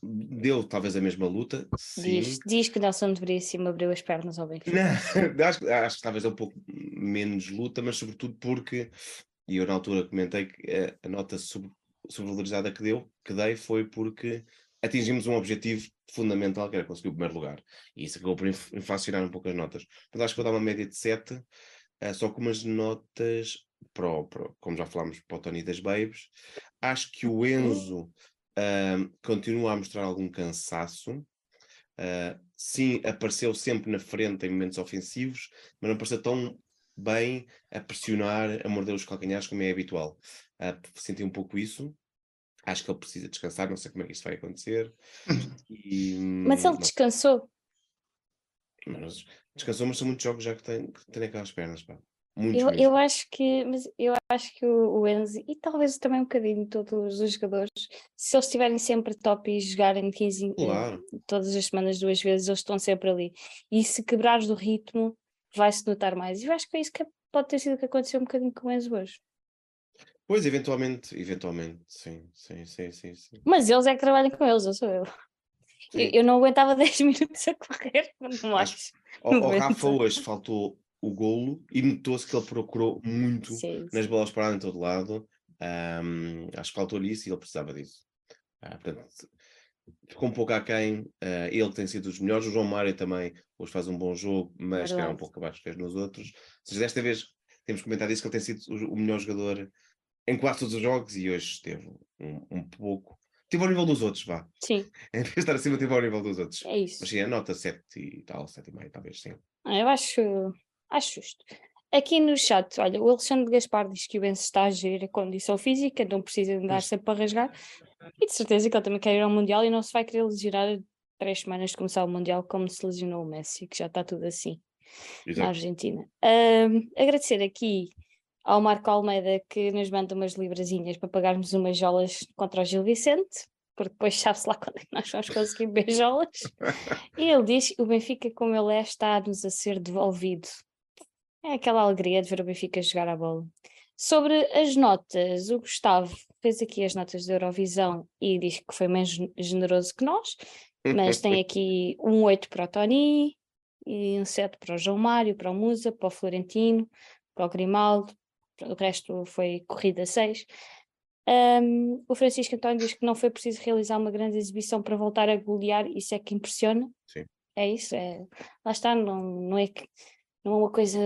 deu talvez a mesma luta. Diz, diz que Nelson de Veríssimo abriu as pernas ao Benfica. Não, acho, acho que talvez é um pouco menos luta, mas sobretudo porque, e eu na altura comentei que a, a nota sobre, sobrevalorizada que deu, que dei foi porque atingimos um objetivo fundamental, que era conseguir o primeiro lugar. E isso acabou por inflacionar um pouco as notas. Mas acho que vou dar uma média de 7, uh, eh, só com umas notas, pro, pro, como já falámos, para o Tony das Babes. Acho que o Enzo uh, continua a mostrar algum cansaço. Uh, sim, apareceu sempre na frente em momentos ofensivos, mas não apareceu tão bem a pressionar, a morder os calcanhares como é habitual. Uh, senti um pouco isso acho que ele precisa descansar, não sei como é que isto vai acontecer. E, mas ele descansou. Mas, descansou, mas são muitos jogos já que tem, que tem aquelas pernas, pá. eu, eu acho que, mas eu acho que o, o Enzo e talvez também um bocadinho todos os jogadores, se eles estiverem sempre top e jogarem 15 claro. todas as semanas duas vezes, eles estão sempre ali. E se quebrares do ritmo, vai-se notar mais. E eu acho que é isso que pode ter sido o que aconteceu um bocadinho com o Enzo hoje. Pois, eventualmente, eventualmente, sim, sim, sim, sim. sim. Mas eles é que trabalham com eles, eu sou eu. Eu, eu, não aguentava 10 minutos a correr, não acho. Ao, Rafa hoje faltou o golo e notou-se que ele procurou muito sim, nas bolas paradas em todo lado. Um, acho que faltou-lhe isso e ele precisava disso. Ah, portanto, ficou um pouco aquém. Uh, ele tem sido dos melhores. O João Mário também hoje faz um bom jogo, mas que era um pouco abaixo que nos outros. Ou seja, desta vez temos comentado isso que ele tem sido o melhor jogador em quase todos os jogos e hoje esteve um, um pouco. Esteve ao nível dos outros, vá. Sim. Em vez de estar acima, esteve ao nível dos outros. É isso. Mas sim, a nota 7 e tal, 7,5, talvez sim. Ah, eu acho, acho justo. Aqui no chat, olha, o Alexandre Gaspar diz que o Benz está a gerir a condição física, não precisa andar sempre para rasgar. E de certeza que ele também quer ir ao Mundial e não se vai querer lesionar três semanas de começar o Mundial como se lesionou o Messi, que já está tudo assim Exato. na Argentina. Um, agradecer aqui ao Marco Almeida que nos manda umas librazinhas para pagarmos umas jolas contra o Gil Vicente, porque depois sabe-se lá quando é que nós vamos conseguir beijolas. e ele diz que o Benfica, como ele é, está-nos a ser devolvido. É aquela alegria de ver o Benfica jogar a bola. Sobre as notas, o Gustavo fez aqui as notas da Eurovisão e diz que foi menos generoso que nós, mas tem aqui um 8 para o Tony, e um 7 para o João Mário, para o Musa, para o Florentino, para o Grimaldo, o resto foi corrida 6. Um, o Francisco António diz que não foi preciso realizar uma grande exibição para voltar a golear, isso é que impressiona. Sim. É isso, é, lá está, não, não, é que, não é uma coisa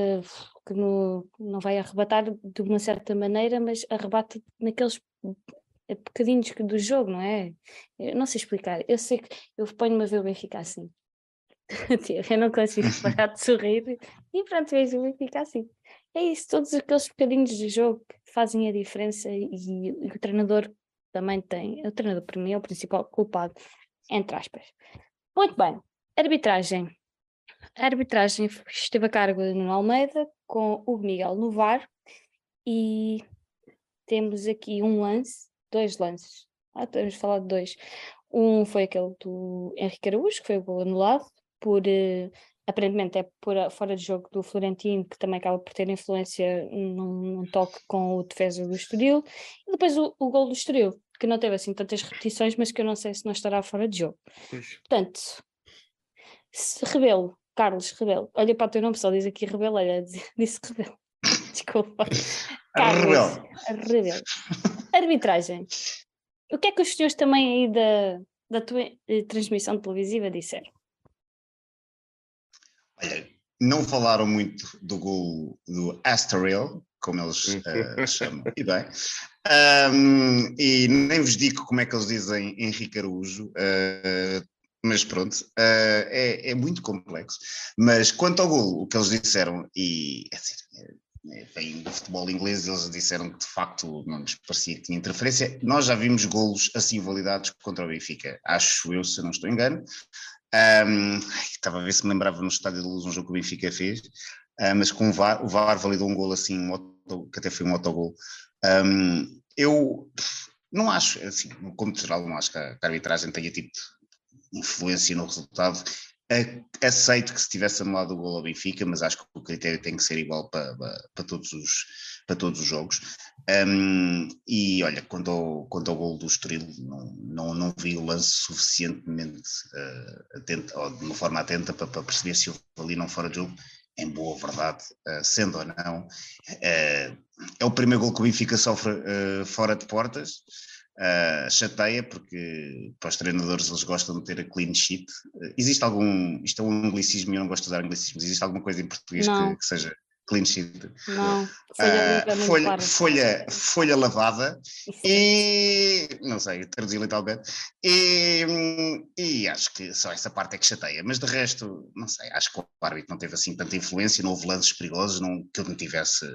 que no, não vai arrebatar de uma certa maneira, mas arrebata naqueles bocadinhos do jogo, não é? Eu não sei explicar, eu sei que eu ponho-me a ver o Benfica assim. eu não consigo parar de sorrir e pronto, vejo o Benfica assim. É isso, todos aqueles bocadinhos de jogo que fazem a diferença e, e o treinador também tem, o treinador para mim é o principal culpado, entre aspas. Muito bem, arbitragem. A arbitragem esteve a cargo de Nuno Almeida com o Miguel Novar e temos aqui um lance, dois lances. Ah, temos falar de dois. Um foi aquele do Henrique Araújo, que foi o gol anulado, por uh, aparentemente é por fora de jogo do Florentino, que também acaba por ter influência num, num toque com o defesa do Estoril, e depois o, o gol do Estoril, que não teve assim tantas repetições, mas que eu não sei se não estará fora de jogo. Pois. Portanto, Rebelo, Carlos Rebelo, olha para o teu nome, só diz aqui Rebelo, olha, disse Rebelo. Desculpa. Carlos, Rebelo. Arbitragem. O que é que os senhores também aí da, da tua eh, transmissão televisiva disseram? Olha, não falaram muito do gol do Astoril, como eles uh, chamam, e bem. Um, e nem vos digo como é que eles dizem Henrique Araújo, uh, mas pronto, uh, é, é, muito complexo. Mas quanto ao gol, o que eles disseram, e é assim, vem do futebol inglês, eles disseram que de facto não nos parecia que tinha interferência. Nós já vimos golos assim validados contra o Benfica, acho eu, se não estou engano. Um, estava a ver se me lembrava no Estádio de Luz um jogo que o Benfica fez, uh, mas com o VAR, o VAR validou um gol assim, um auto, que até foi um autogol. Um, eu não acho, assim, como geral, não acho que a, que a arbitragem tenha tido influência no resultado aceito que se tivesse anulado o gol ao Benfica, mas acho que o critério tem que ser igual para, para, todos, os, para todos os jogos. Um, e olha, quanto ao, quanto ao gol do Estoril, não, não, não vi o lance suficientemente uh, atento, ou de uma forma atenta para, para perceber se houve ali não fora de jogo. Em boa verdade, uh, sendo ou não, uh, é o primeiro gol que o Benfica sofre fora de portas. Uh, chateia porque para os treinadores eles gostam de ter a clean sheet. Uh, existe algum, isto é um anglicismo e eu não gosto de usar anglicismos, existe alguma coisa em português que, que, seja clean sheet? Não, folha, uh, folha, folha, folha, lavada e não sei, traduzir literalmente e, e acho que só essa parte é que chateia, mas de resto, não sei, acho que o árbitro não teve assim tanta influência, não houve lances perigosos, não, que eu não tivesse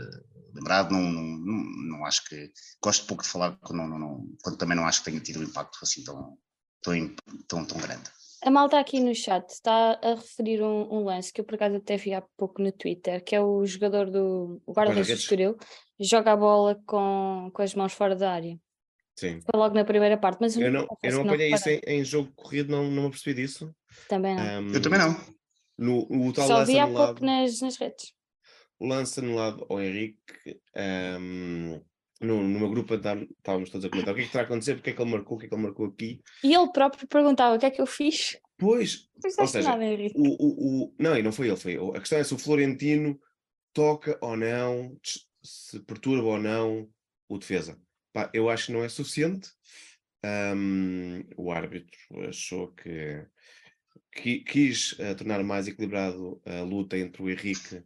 lembrado, não, não, não, acho que. Gosto pouco de falar quando, não, não, quando também não acho que tenha tido um impacto assim tão, tão, tão, tão grande. A malta aqui no chat está a referir um, um, lance que eu por acaso até vi há pouco no Twitter, que é o jogador do guarda-redes do Estoril, joga a bola com, com as mãos fora da área. Sim. Foi logo na primeira parte, mas eu não, eu não apanhei isso em, em, jogo corrido, não, não me percebi disso. Também não. Um, eu também não. No, o tal Só vi há pouco nas, nas redes lança no lado ao Henrique, um, no, numa grupa estávamos todos a comentar o que é que terá a acontecer, porque é que ele marcou, o que é que ele marcou aqui. E ele próprio perguntava o que é que eu fiz. Pois, ou seja, nada, o, o, o, não, e não foi ele, foi a questão é se o Florentino toca ou não, se perturba ou não o defesa. Pá, eu acho que não é suficiente. Um, o árbitro achou que, que quis uh, tornar mais equilibrado a luta entre o Henrique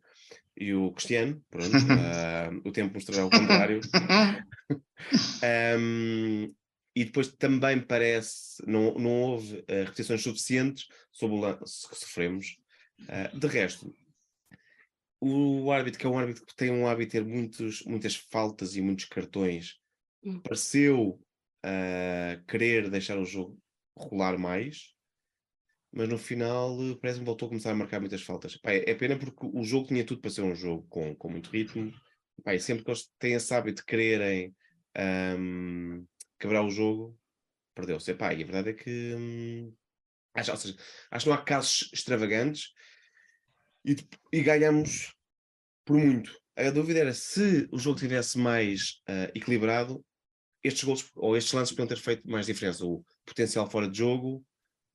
e o Cristiano, pronto, uh, o tempo mostrará o contrário. um, e depois também parece, não, não houve uh, repetições suficientes sobre o lance que sofremos. Uh, de resto, o árbitro, que é um árbitro que tem um hábito de ter muitos, muitas faltas e muitos cartões, hum. pareceu uh, querer deixar o jogo rolar mais, mas no final eh, parece que voltou a começar a marcar muitas faltas. Pá, é pena porque o jogo tinha tudo para ser um jogo com, com muito ritmo. Pá, e sempre que eles têm esse hábito de quererem um, quebrar o jogo, perdeu-se. E a verdade é que hum, acho, seja, acho que não há casos extravagantes e, e ganhamos por muito. A dúvida era se o jogo tivesse mais uh, equilibrado, estes gols ou estes lances podiam ter feito mais diferença. O potencial fora de jogo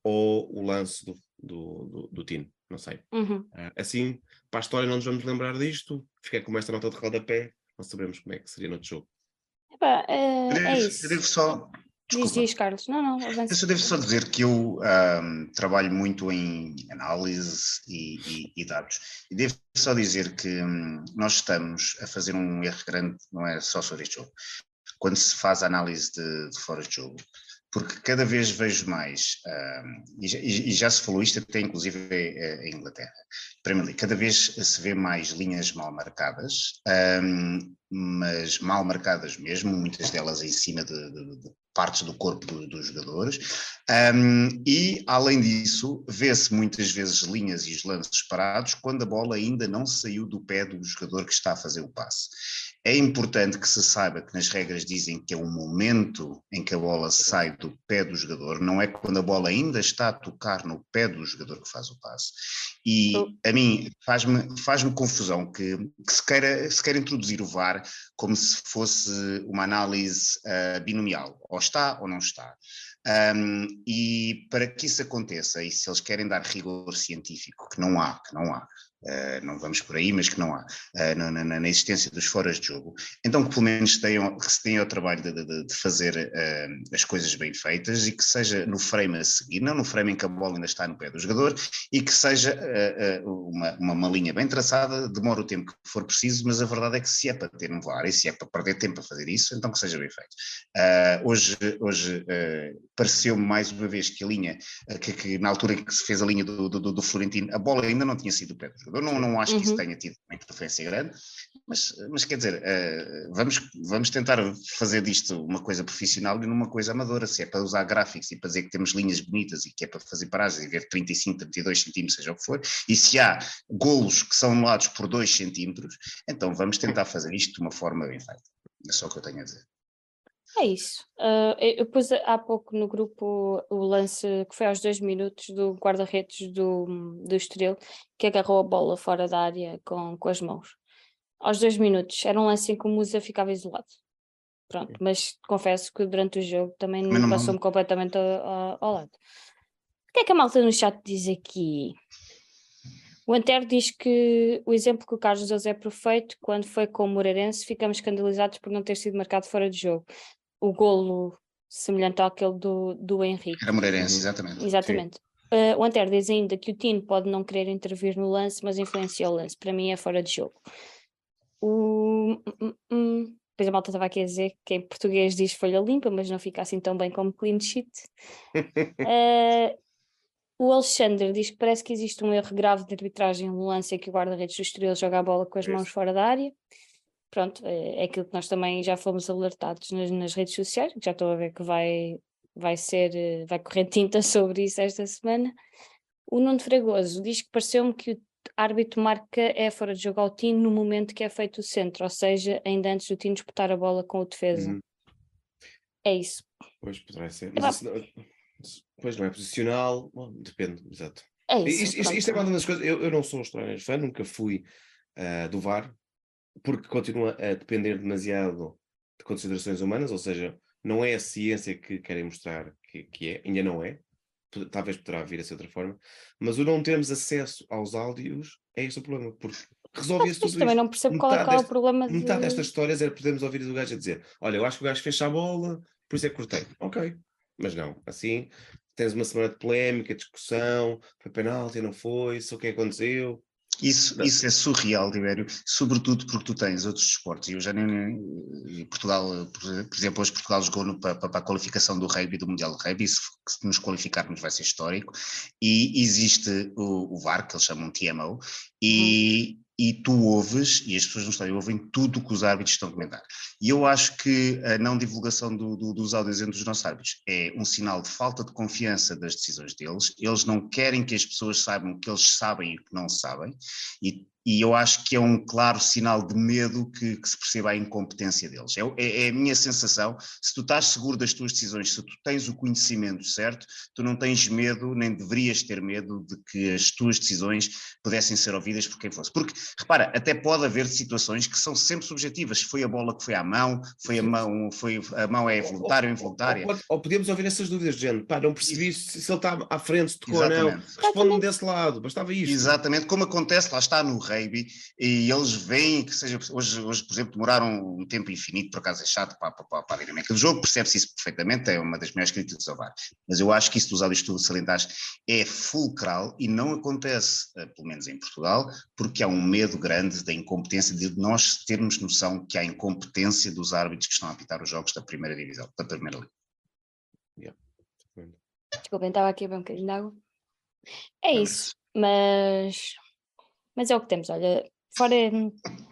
ou o lance do, do, do, do Tino, não sei. Uhum. Uh, assim, para a história não nos vamos lembrar disto, fiquei com esta nota de rodapé, não sabemos como é que seria no outro jogo. Epá, é, é isso. Eu devo só... Diz, diz, Carlos. Não, não, Eu só devo só dizer que eu um, trabalho muito em análise e, e, e, dados. E devo só dizer que um, nós estamos a fazer um erro grande, não é só sobre este jogo. Quando se faz a análise de, de fora de jogo, porque cada vez vejo mais, e, já, e, já, se falou isto até inclusive em Inglaterra, Premier League, cada vez se vê mais linhas mal marcadas, um, mas mal marcadas mesmo, muitas delas em cima de, de, de partes do corpo do, dos jogadores, um, e além disso, vê-se muitas vezes linhas e os lances parados quando a bola ainda não saiu do pé do jogador que está a fazer o passe. É importante que se saiba que nas regras dizem que é o momento em que a bola sai do pé do jogador, não é quando a bola ainda está a tocar no pé do jogador que faz o passe. E a mim faz-me faz confusão que, que, se, queira, se queira introduzir o VAR como se fosse uma análise uh, binomial, ou está ou não está. Um, e para que isso aconteça, e se eles querem dar rigor científico, que não há, que não há, Uh, não vamos por aí, mas que não há, uh, na, na, na, existência dos foras de jogo. Então que pelo menos tenham, que se o trabalho de, de, de fazer uh, as coisas bem feitas e que seja no frame a seguir, não no frame em que a bola ainda está no pé do jogador e que seja uma, uma, uma, linha bem traçada, demora o tempo que for preciso, mas a verdade é que se é para ter um VAR e se é para perder tempo a fazer isso, então que seja bem feito. hoje hoje pareceu-me mais uma vez que a linha, que, que, na altura em que se fez a linha do, do, do Florentino, a bola ainda não tinha sido do pé do jogador eu não, não acho que isso uhum. tenha tido uma interferência grande, mas, mas quer dizer, uh, vamos, vamos tentar fazer disto uma coisa profissional e numa coisa amadora. Se é para usar gráficos e para dizer que temos linhas bonitas e que é para fazer paragens e ver 35, 32 centímetros, seja o que for, e se há golos que são anulados por 2 centímetros, então vamos tentar fazer isto de uma forma bem feita. É só o que eu tenho a dizer. É isso. Uh, eu pus há pouco no grupo o lance que foi aos dois minutos do guarda-redes do, do Estoril, que agarrou a bola fora da área com, com as mãos. Aos dois minutos. Era um lance em que o Musa ficava isolado. Pronto, mas confesso que durante o jogo também não passou-me completamente ao, ao, lado. O que é que a malta no chat diz aqui? O Antero diz que o exemplo que o Carlos José é perfeito, quando foi com o Moreirense, ficamos escandalizados por não ter sido marcado fora de jogo o golo semelhante àquele do, do Henrique. Era Moreirense, exatamente. Exatamente. Uh, o Antero diz ainda que o Tino pode não querer intervir no lance, mas influencia o lance. Para mim é fora de jogo. O... Hum, hum, depois a malta estava aqui a dizer que em português diz folha limpa, mas não fica assim tão bem como clean sheet. uh, o Alexandre diz que parece que existe um erro grave de arbitragem no lance em que o guarda-redes do Estoril joga a bola com as mãos fora da área pronto, é, é aquilo que nós também já fomos alertados nas, nas redes sociais, já estou a ver que vai, vai ser, eh, vai correr tinta sobre isso esta semana. O Nuno Fregoso diz que pareceu-me que o árbitro marca é fora de jogo ao Tino no momento que é feito o centro, ou seja, ainda antes do Tino disputar a bola com o defesa. Uhum. É isso. Pois poderá ser. Mas não, pois não é posicional, Bom, depende, exato. É isso, isto, isto, isto, é uma das coisas. Eu, eu não sou um estranho fã, nunca fui uh, do VAR, porque continua a depender demasiado de considerações humanas, ou seja, não é a ciência que querem mostrar que, que é, ainda não é, talvez poderá vir a ser outra forma, mas o não termos acesso aos áudios é este o problema, porque resolve-se tudo também não percebo qual é, qual é o problema de... Metade destas histórias é podemos ouvir o gajo a dizer, olha, eu acho que o gajo fecha a bola, por isso é que cortei. Ok, mas não, assim tens uma semana de polémica, discussão, foi penalti, não foi, só o que aconteceu, isso, isso é surreal, Tibério, sobretudo porque tu tens outros esportes, e eu já nem. Portugal, por, exemplo, hoje Portugal jogou no, para, para, a qualificação do rugby, do Mundial de Rugby, se, se nos qualificarmos vai ser histórico, e existe o, o VAR, que eles chamam TMO, e, hum e tu ouves, e as pessoas no estádio ouvem tudo o que os árbitros estão a comentar. E eu acho que a não divulgação do, do, dos áudios entre os nossos árbitros é um sinal de falta de confiança das decisões deles. Eles não querem que as pessoas saibam que eles sabem e o que não sabem, e e eu acho que é um claro sinal de medo que, que se perceba a incompetência deles. É, é, é, a minha sensação. Se tu estás seguro das tuas decisões, se tu tens o conhecimento certo, tu não tens medo, nem deverias ter medo de que as tuas decisões pudessem ser ouvidas por quem fosse. Porque, repara, até pode haver situações que são sempre subjetivas. Foi a bola que foi à mão, foi a mão, foi, a mão é voluntária ou involuntária. Ou, ou, ou, podemos ouvir essas dúvidas, gente. Pá, não percebi se, se ele está à frente, se tocou ou não. Responde-me desse lado, bastava isto. Exatamente, como acontece, lá está no rei rugby e eles veem que seja hoje, hoje por exemplo, demoraram um tempo infinito, por acaso é chato para, para, para a dinâmica do jogo, percebe-se isso perfeitamente, é uma das melhores críticas ao VAR. Mas eu acho que isso dos áudios que tu salientaste é fulcral e não acontece, eh, pelo menos em Portugal, porque há um medo grande da incompetência, de nós termos noção que há incompetência dos árbitros que estão a apitar os jogos da primeira divisão, da primeira liga. Desculpem, estava aqui a beber um bocadinho de água. É isso, mas, mas é o que temos, olha, fora,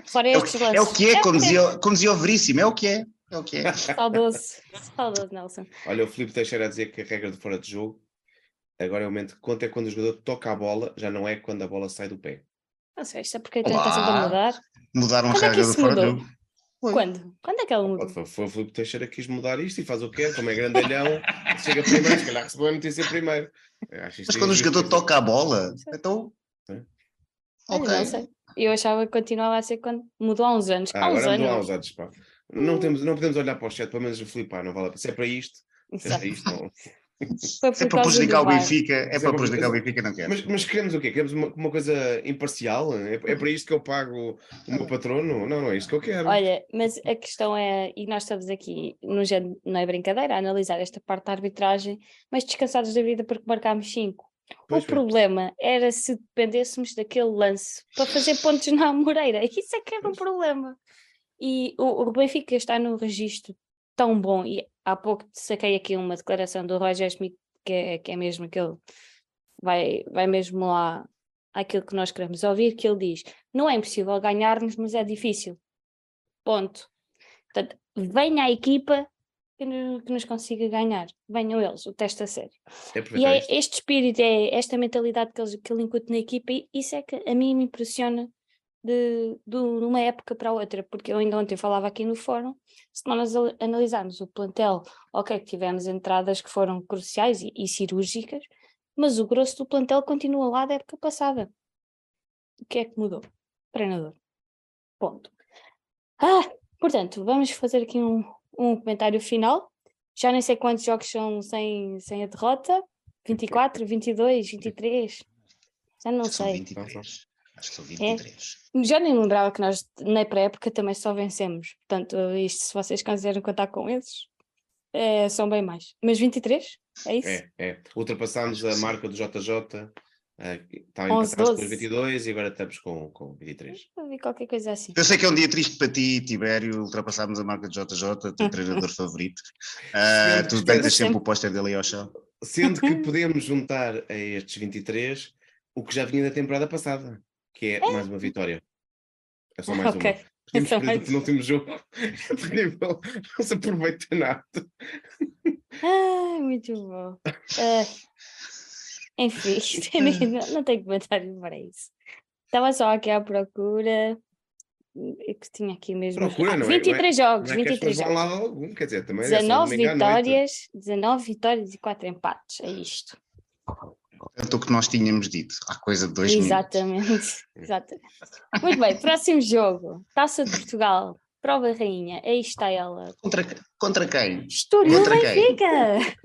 fora É o, estes que- é o lances. que é, como o que dizia, como dizia o Veríssimo, é o que é. É o que é. Saudoso, saudoso, Nelson. Olha, o Filipe Teixeira a dizer que a regra de fora de jogo agora é o momento que conta é quando o jogador toca a bola, já não é quando a bola sai do pé. Não sei, isto é porque então está sempre a Olá. mudar. Mudaram a Quando é que regra do isso fora de jogo. Foi. Quando? Quando é que ela mudou? Foi, foi o Filipe Teixeira que quis mudar isto e faz o quê? Como é grandalhão, chega primeiro, se calhar recebeu a notícia primeiro. Mas quando o jogador toca a bola, então. É. Ok. não sei. Eu achava que continuava a ser quando mudou há uns anos. Ah, há uns agora mudou há anos. uns anos, pá. Não, temos, não podemos olhar para o chat, pelo menos o Filipe, pá, não vale a pena. Se é para isto, se é para isto, não. Se é por para prejudicar o. Benfica, é é para- prejudicar o Benfica, não quero. Mas, mas queremos o quê? Queremos uma, uma coisa imparcial? É, é para isto que eu pago o meu patrono? Não, não é isto que eu quero. Olha, mas a questão é, e nós estamos aqui, no género- não é brincadeira, a analisar esta parte da arbitragem, mas descansados da vida porque marcámos 5. Pois o foi. problema era se dependêssemos daquele lance para fazer pontos na Moreira. Isso é que era um problema. E o, o Benfica está num registro tão bom, e há pouco saquei aqui uma declaração do Roger Schmidt, que é, que é mesmo aquele, vai, vai mesmo lá àquilo que nós queremos ouvir, que ele diz, não é impossível ganharmos, mas é difícil. Ponto. Portanto, venha a equipa que nos, que nos consiga ganhar. Venham eles, o teste a sério. É E é este espírito, é esta mentalidade que, eles, que ele incute na equipa, e isso é que a mim me impressiona de, de uma época para outra, porque eu ainda ontem falava aqui no fórum, se nós al- analisarmos o plantel, ok, tivemos entradas que foram cruciais e, e cirúrgicas, mas o grosso do plantel continua lá da época passada. O que é que mudou? Treinador. Ponto. Ah, portanto, vamos fazer aqui um, um comentário final. Já nem sei quantos jogos são sem, sem a derrota. 24, 22, 23. Já não Acho que são sei. 23. Acho que são 23. Já nem lembrava que nós na pré-época também só vencemos. Portanto, isto, se vocês quiserem contar com esses, é, são bem mais. Mas 23? É isso? É, é. Ultrapassámos a marca do JJ, eh, estava 11, 12. os 22 e agora estamos com, com 23. Eu vi qualquer coisa assim. Eu sei que é um dia triste para ti, Tibério, ultrapassámos a marca de JJ, teu treinador favorito. Ah, Sempre, tu sempre. deitas sempre o póster dele aí ao chão. Sendo que podemos juntar a estes 23 o que já vinha da temporada passada, que é mais uma vitória. É só mais Ok. uma. Tínhamos Só perdido mais o penúltimo jogo. É terrível. Não se aproveita nada. Ai, muito bom. Ah, enfim, eu nem- não, não tenho comentário para isso. Estava só aqui à procura. é Que tinha aqui mesmo. Procura, Ah, não é- não é- 23 jogos, Não é que as 23 pessoas vão jogos. lá algum, quer dizer, também é só 19 domingo à noite. vitórias, 19 vitórias e 4 empates. É isto. Tanto o que nós tínhamos dito há coisa de dois minutos. Exatamente. Exatamente. Muito bem, próximo jogo. Taça de Portugal. Prova rainha. Aí está ela. Contra, contra quem? Estoril Contra quem? Benfica.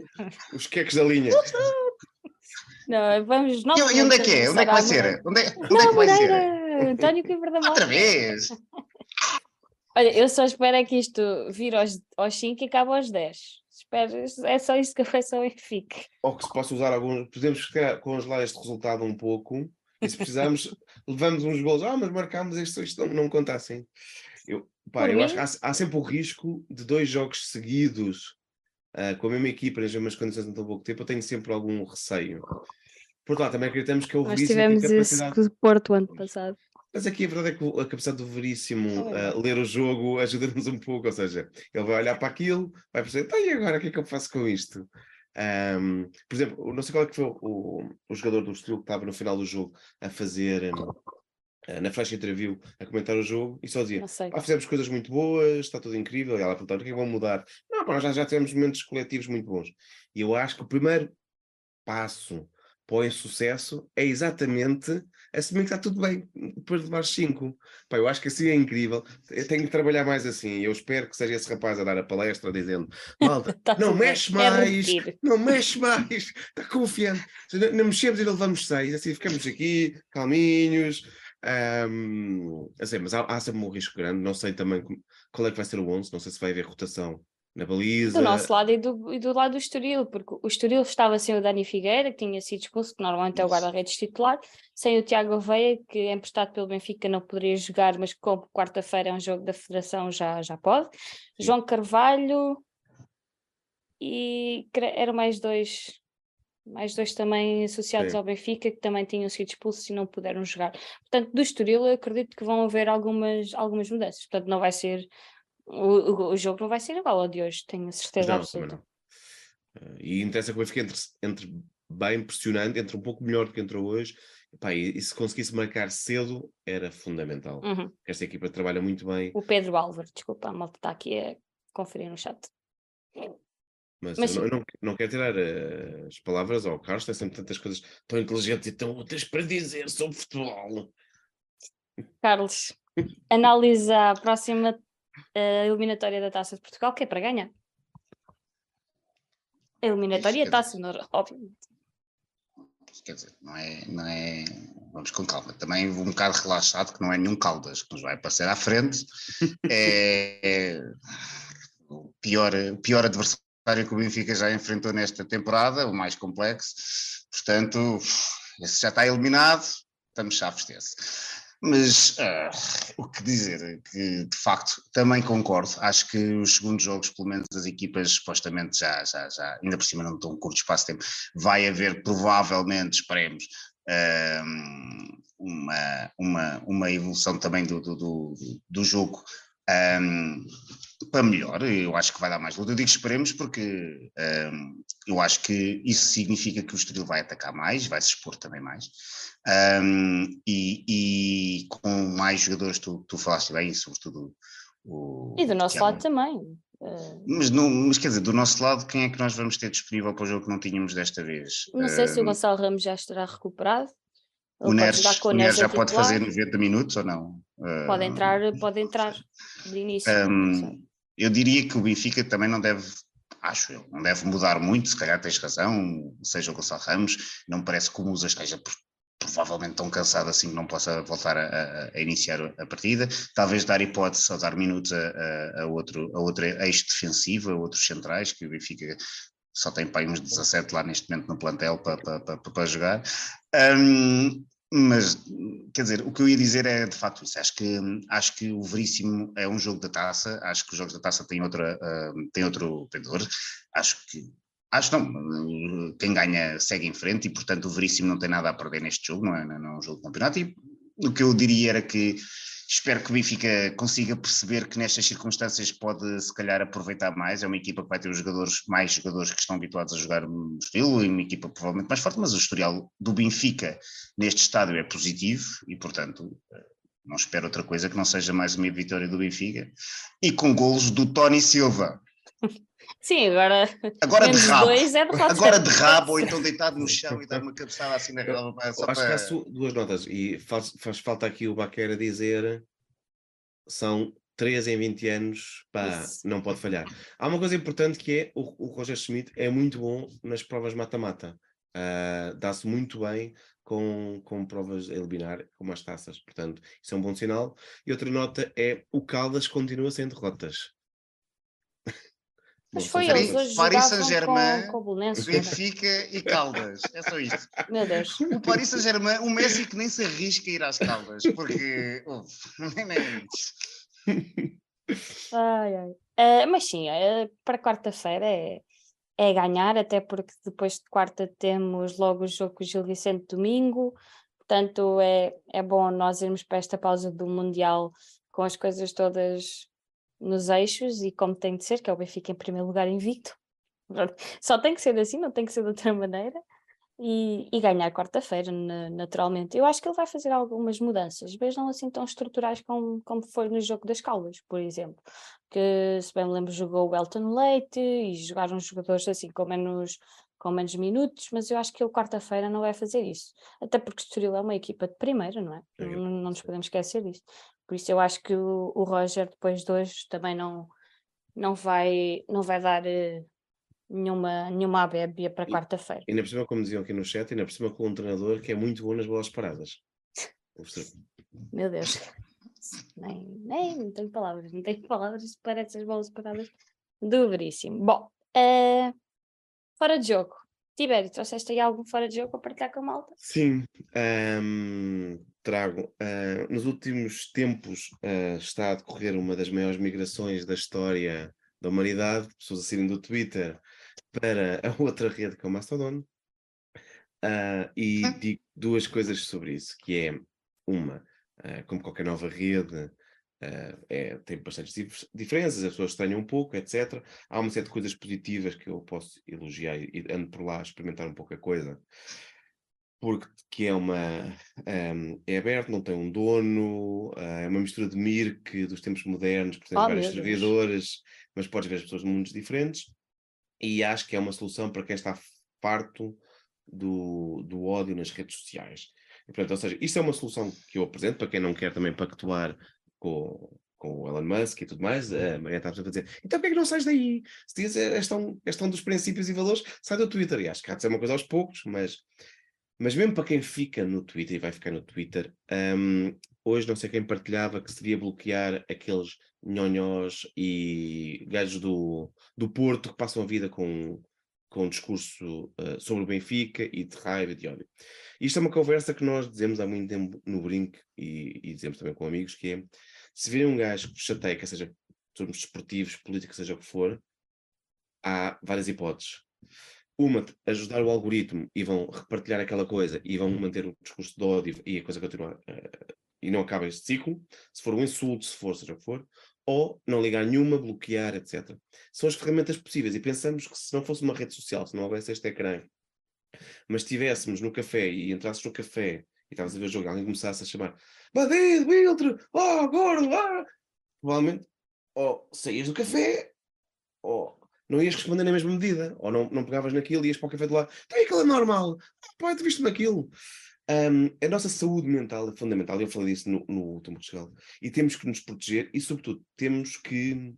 Os queques da linha. Não, vamos E, e onde é que é? Onde é que vai ser? Onde é, onde é que vai ser? António Coimbra da Mota. Outra vez? Olha, eu só espero é que isto vire aos, aos 5 e acabe aos 10. Espero, é só isso que peço ao Benfica. Ou que se possa usar alguns. Podemos congelar este resultado um pouco e se precisarmos, levamos uns gols. Ah, mas marcámos isto, isto não, não conta assim. Eu, pá, eu mim- acho que há, há sempre o risco de dois jogos seguidos ah, com a mesma equipa, nas mesmas condições em tão pouco tempo. Eu tenho sempre algum receio. Por outro lado, também acreditamos que é o Nós Veríssimo tem tivemos esse capacidade. com o Porto ano passado. Mas aqui a verdade é que a capacidade do Veríssimo a ler o jogo ajuda-nos um pouco, ou seja, ele vai olhar para aquilo, vai perceber, então e agora o que é que eu faço com isto? Ahm, por exemplo, não sei qual é que foi o, o jogador do Estoril que estava no final do jogo a fazer hum, eh, na flash interview, a comentar o jogo e só dizia, ah, fizemos coisas muito boas, está tudo incrível, e ela perguntou, o que é que vão mudar? Não, pá, nós já, já tivemos momentos coletivos muito bons. E eu acho que o primeiro passo para o insucesso é exatamente assumir que está tudo bem depois de levar cinco. Pá, eu acho que assim é incrível. Eu tenho que trabalhar mais assim. Eu espero que seja esse rapaz a dar a palestra dizendo: Malta, Tá não bem, mexe é mais, não mexe mais, está confiante. Não, não mexemos e ainda levamos seis. Assim ficamos aqui, calminhos. ahm, assim, mas há, há sempre um risco grande. Não sei também qual é que vai ser o 11. Não sei se vai haver rotação na baliza. Do nosso lado e do, e do lado do Estoril, porque o Estoril estava sem o Dani Figueira, que tinha sido expulso, que normalmente é o Isso. guarda-redes titular, sem o Tiago Veia, que é emprestado pelo Benfica, não poderia jogar, mas como quarta-feira é um jogo da Federação, já, já pode. João Carvalho, e eram mais dois, mais dois também associados Sim. ao Benfica que também tinham sido expulsos e não puderam jogar. Portanto, do Estoril eu acredito que vão haver algumas, algumas mudanças. Portanto, não vai ser o, o, jogo não vai ser igual ao de hoje, tenho certeza Não, absoluta. não. Eh, E interessa que o Benfica entre, entre bem pressionante, entre um pouco melhor do que entrou hoje. Epá, e, e se conseguisse marcar cedo, era fundamental. Uhum. Esta equipa trabalha muito bem, O Pedro Álvares, desculpa, a malta está aqui a conferir no chat. mas, Mas eu não, eu não, não quero tirar eh, as palavras ao Carlos, tem sempre tantas coisas tão inteligentes e tão úteis para dizer sobre futebol. Carlos, analisa a próxima eh, eliminatória da Taça de Portugal, que é para ganhar. A eliminatória e a taça, não- obviamente. Quer dizer, não é, não é. Vamos com calma. Também vou um bocado relaxado, que não é nenhum Caldas que nos vai aparecer à frente. É, é o pior, o pior adversário que o Benfica já enfrentou nesta temporada, o mais complexo. Portanto, esse já está eliminado, estamos chaves desse. Mas ah, o que dizer? Que de facto também concordo. Acho que os segundos jogos, pelo menos as equipas, supostamente já, já, já ainda por cima não estão um curto espaço de tempo, vai haver provavelmente, esperemos, ah, uma, uma, uma evolução também do, do, do, do jogo ah, para melhor. Eu acho que vai dar mais luta. Eu digo esperemos porque ah, eu acho que isso significa que o Estoril vai atacar mais, vai se expor também mais. Um, e, e com mais jogadores, tu, tu falaste bem, sobretudo o. E do nosso lado também. eh, Mas, não, mas quer dizer, do nosso lado, quem é que nós vamos ter disponível para o jogo que não tínhamos desta vez? não sei se o Um, Gonçalo Ramos já estará recuperado. O com o já pode fazer 90 minutos ou não? Pode Um, entrar, pode entrar de início. um, eu diria que o Benfica também não deve, acho eu, não deve mudar muito, se calhar tens razão, seja o Gonçalo Ramos, não me parece que o Musa esteja provavelmente tão cansado assim que não possa voltar a, a- iniciar a partida, talvez dar hipótese ou dar minutos a, a, a outro, a outro eixo defensivo, a outros centrais, que o Benfica só tem para uns 17 lá neste momento no plantel para, para, para, para jogar. Um, mas, quer dizer, o que eu ia dizer é de facto isso. Acho que, acho que o Veríssimo é um jogo da taça. Acho que os jogos da taça têm, outra, ah, têm outro pendor. Acho que. Acho não, quem ganha segue em frente e, portanto, o Veríssimo não tem nada a perder neste jogo, não é, não é um jogo de campeonato. E o que eu diria era que espero que o Benfica consiga perceber que nestas circunstâncias pode, se calhar, aproveitar mais. É uma equipa que vai ter os jogadores, mais jogadores que estão habituados a jogar no estilo, e uma equipa provavelmente mais forte, mas o historial do Benfica neste estádio é positivo e, portanto, não espero outra coisa que não seja mais uma vitória do Benfica. E com golos do Tony Silva. Sim, agora Agora de rabo. dois é derrota. Agora de rabo, ou então deitado no chão e dar uma cabeçada assim na relva. Acho que para... há su- duas notas, e faz, faz falta aqui o Baquera dizer são 3 em 20 anos, pá, Isso. não pode falhar. Há uma coisa importante que é o, o Roger Schmidt é muito bom nas provas mata-mata. Ah, Dá-se muito bem com, com provas a eliminar, como as taças. Portanto, isso é um bom sinal. E outra nota é o Caldas continua sem derrotas. Mas foi são eles hoje Paris Saint-Germain? Benfica e Caldas. É só isto. Meu Deus. O Paris Saint-Germain, o Messi que nem se arrisca a ir às Caldas, porque. uf, nem- nem- Ai, ai. Eh, mas sim, eh, para quarta-feira é, é ganhar, até porque depois de quarta temos logo o jogo com o Gil Vicente domingo, portanto é, é bom nós irmos para esta pausa do Mundial com as coisas todas nos eixos e como tem de ser, que é o Benfica em primeiro lugar invicto. Só tem que ser assim, não tem que ser de outra maneira. E, e ganhar quarta-feira, na- naturalmente. Eu acho que ele vai fazer algumas mudanças, mas não assim tão estruturais como, como foi no jogo das Caldas, por exemplo que, se bem me lembro, jogou o Elton Leite e jogaram jogadores assim com menos, com menos minutos, mas eu acho que ele quarta-feira não vai fazer isso. Até porque o Estoril é uma equipa de primeira, não é? É, Não, não nos podemos esquecer disso. Por isso eu acho que o, o Roger, depois de hoje, também não, não, vai, não vai dar eh, nenhuma, nenhuma abébia para E- quarta-feira. Ainda por cima, como diziam aqui no chat, ainda por cima com um treinador que é muito bom nas bolas paradas. Meu Deus. Nem, nem, não tenho palavras, não tenho palavras para essas bolas paradas do Veríssimo. Bom, eh, fora de jogo. Tibério, trouxeste aí algum fora de jogo para partilhar com a malta? Sim, ahm, trago. ah, nos últimos tempos ah, está a decorrer uma das maiores migrações da história da humanidade, pessoas a saírem do Twitter para a outra rede que é o Mastodon uh, e hum. digo duas coisas sobre isso, que é uma, uh, como qualquer nova rede, uh, é, tem bastantes dif diferenças, as pessoas estranham um pouco, etc. Há uma série de coisas positivas que eu posso elogiar e ando por lá a experimentar um pouco a coisa porque que é uma um, é aberto, não tem um dono, uh, é uma mistura de Mirk dos tempos modernos, portanto, oh, vários servidores, mas podes ver as pessoas de mundos diferentes, e acho que é uma solução para quem está farto do, do ódio nas redes sociais. E, portanto, ou seja, isto é uma solução que eu apresento para quem não quer também pactuar com, com o Elon Musk e tudo mais, a Maria estava a dizer, então porquê é que não sais daí? Se diz a questão, questão dos princípios e valores, sai do Twitter. E acho que há de ser uma coisa aos poucos, mas mas mesmo para quem fica no Twitter e vai ficar no Twitter, um, hoje não sei quem partilhava que seria bloquear aqueles nhonhós e gajos do, do Porto que passam a vida com, com um discurso uh, sobre o Benfica e de raiva e de ódio. Isto é uma conversa que nós dizemos há muito tempo no Brinco e, e dizemos também com amigos, que é, se virem um gajo que vos chateia, que seja termos desportivos, políticos, seja o que for, há várias hipóteses uma, ajudar o algoritmo e vão repartilhar aquela coisa e vão manter o discurso de ódio e a coisa continua uh, e não acaba este ciclo, se for um insulto, se for seja o que for, ou não ligar nenhuma, bloquear, etc. São as ferramentas possíveis e pensamos que se não fosse uma rede social, se não houvesse este ecrã, mas estivéssemos no café e entrasses no café e estavas a ver o jogo, alguém começasse a chamar Badido, Biltre, oh, gordo, ah! provavelmente ou saías do café ou não ias responder na mesma medida, ou não, não pegavas naquilo e ias para o café de lá, então aquilo é normal, ah, pá, te viste naquilo. Um, a nossa saúde mental é fundamental, eu falei disso no, no último Portugal, e temos que nos proteger e, sobretudo, temos que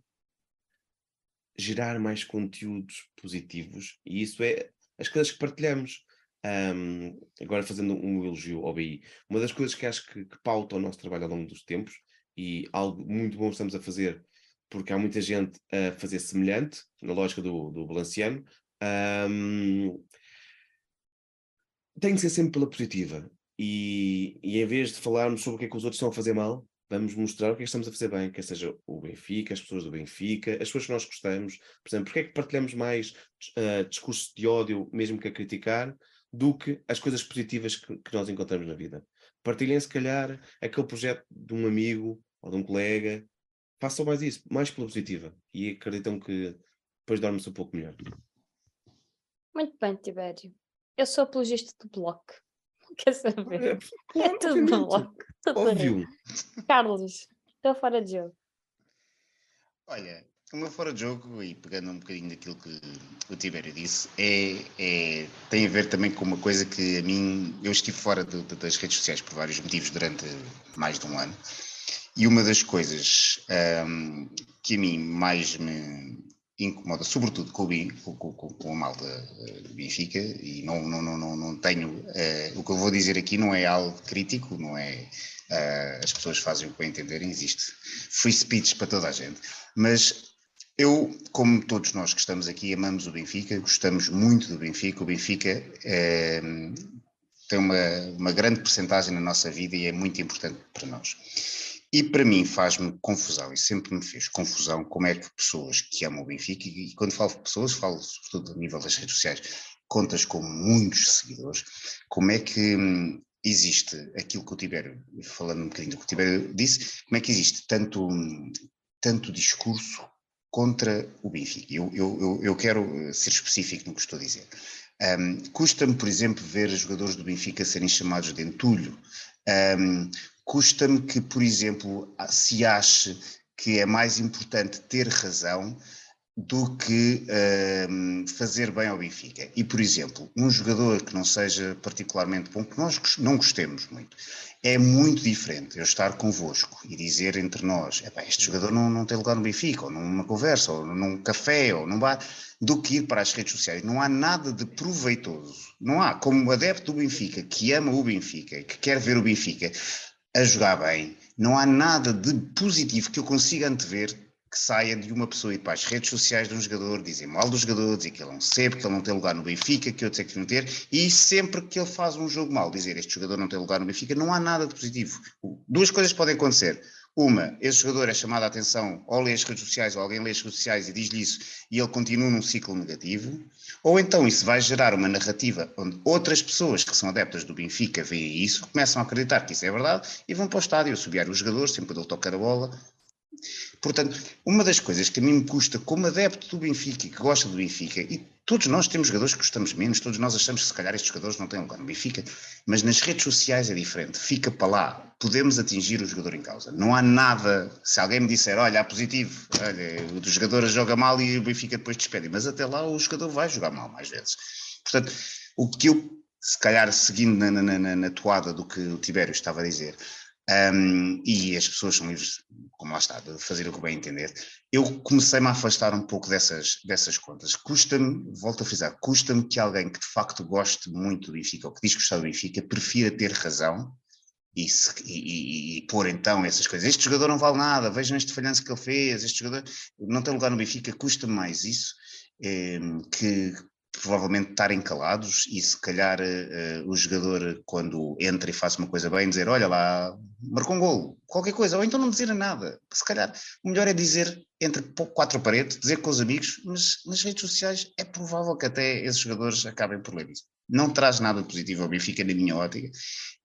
gerar mais conteúdos positivos, e isso é as coisas que partilhamos. Um, agora, fazendo um elogio ao BI, uma das coisas que acho que, que pauta o nosso trabalho ao longo dos tempos, e algo muito bom estamos a fazer porque há muita gente a fazer semelhante, na lógica do, do Balanciano, um, tem que ser sempre pela positiva. E, e em vez de falarmos sobre o que é que os outros estão a fazer mal, vamos mostrar o que é que estamos a fazer bem, quer seja o Benfica, as pessoas do Benfica, as pessoas que nós gostamos. Por exemplo, porque é que partilhamos mais uh, discursos de ódio, mesmo que a criticar, do que as coisas positivas que, que nós encontramos na vida? Partilhem, se calhar, aquele projeto de um amigo ou de um colega façam mais isso, mais pela positiva. E acreditam que depois dorme-se um pouco melhor. Muito bem, Tibério. Eu sou apologista do bloco. Quer saber? É, é tudo no bloco. Óbvio. Carlos, estou fora de jogo. Olha, o meu fora de jogo, e pegando um bocadinho daquilo que o Tibério disse, é, é, tem a ver também com uma coisa que a mim, eu estive fora de, de, das redes sociais por vários motivos durante mais de um ano. E uma das coisas um, que a mim mais me incomoda, sobretudo com o, com, com, com a malta eh, do Benfica, e não, não, não, não tenho. Uh, o que eu vou dizer aqui não é algo crítico, não é. Uh, as pessoas fazem o que entenderem, existe free speech para toda a gente, mas eu, como todos nós que estamos aqui, amamos o Benfica, gostamos muito do Benfica. O Benfica uh, tem uma, uma grande porcentagem na nossa vida e é muito importante para nós. E para mim faz-me confusão, e sempre me fez confusão, como é que pessoas que amam o Benfica, e quando falo de pessoas, falo sobretudo a nível das redes sociais, contas com muitos seguidores, como é que hum, existe aquilo que o Tibério, falando um bocadinho do que o Tibério disse, como é que existe tanto, tanto discurso contra o Benfica. Eu, eu, eu quero ser específico no que estou a dizer. Um, Custa-me, por exemplo, ver jogadores do Benfica serem chamados de entulho. Um, custa-me que, por exemplo, se ache que é mais importante ter razão do que uh, fazer bem ao Benfica. E, por exemplo, um jogador que não seja particularmente bom, que nós não gostemos muito, é muito diferente eu estar convosco e dizer entre nós, este jogador não, não tem lugar no Benfica, ou numa conversa, ou num café, ou num bar, do que ir para as redes sociais. Não há nada de proveitoso. Não há, como adepto do Benfica, que ama o Benfica, que quer ver o Benfica, a jogar bem, não há nada de positivo que eu consiga antever que saia de uma pessoa ir para as redes sociais de um jogador, dizer mal do jogador, dizer que ele não serve, que ele não tem lugar no Benfica, que eu sei que não ter, e sempre que ele faz um jogo mal, dizer este jogador não tem lugar no Benfica, não há nada de positivo. Duas coisas podem acontecer. Uma, esse jogador é chamado a atenção ou lê as redes sociais, ou alguém lê as redes sociais e diz-lhe isso, e ele continua num ciclo negativo. Ou então isso vai gerar uma narrativa onde outras pessoas que são adeptas do Benfica veem isso, começam a acreditar que isso é verdade e vão para o estádio subiar os jogadores sempre que ele toca a bola. Portanto, uma das coisas que a mim me custa, como adepto do Benfica, que gosta do Benfica, e todos nós temos jogadores que gostamos menos, todos nós achamos que se calhar estes jogadores não têm lugar no Benfica, mas nas redes sociais é diferente, fica para lá, podemos atingir o jogador em causa. Não há nada, se alguém me disser, olha, há positivo, olha, o jogador joga mal e o Benfica depois despede, mas até lá o jogador vai jogar mal mais vezes. Portanto, o que eu, se calhar seguindo na, na, na, na toada do que o Tibério estava a dizer, um, e as pessoas são livres, como lá está, de fazer o que bem entender. Eu comecei-me a afastar um pouco dessas, dessas contas. Custa-me, volto a frisar, custa-me que alguém que de facto goste muito do Benfica, ou que diz gostar do Benfica, prefira ter razão e, se, e, e, e, pôr então essas coisas. Este jogador não vale nada, vejam este falhanço que ele fez, este jogador não tem lugar no Benfica, custa-me mais isso. Eh, que provavelmente estarem calados e se calhar uh, o jogador quando entra e faz uma coisa bem dizer olha lá, marcou um gol, qualquer coisa, ou então não dizer nada, se calhar o melhor é dizer entre quatro paredes, dizer com os amigos, mas nas redes sociais é provável que até esses jogadores acabem por ler isso. Não traz nada positivo ao Benfica na minha ótica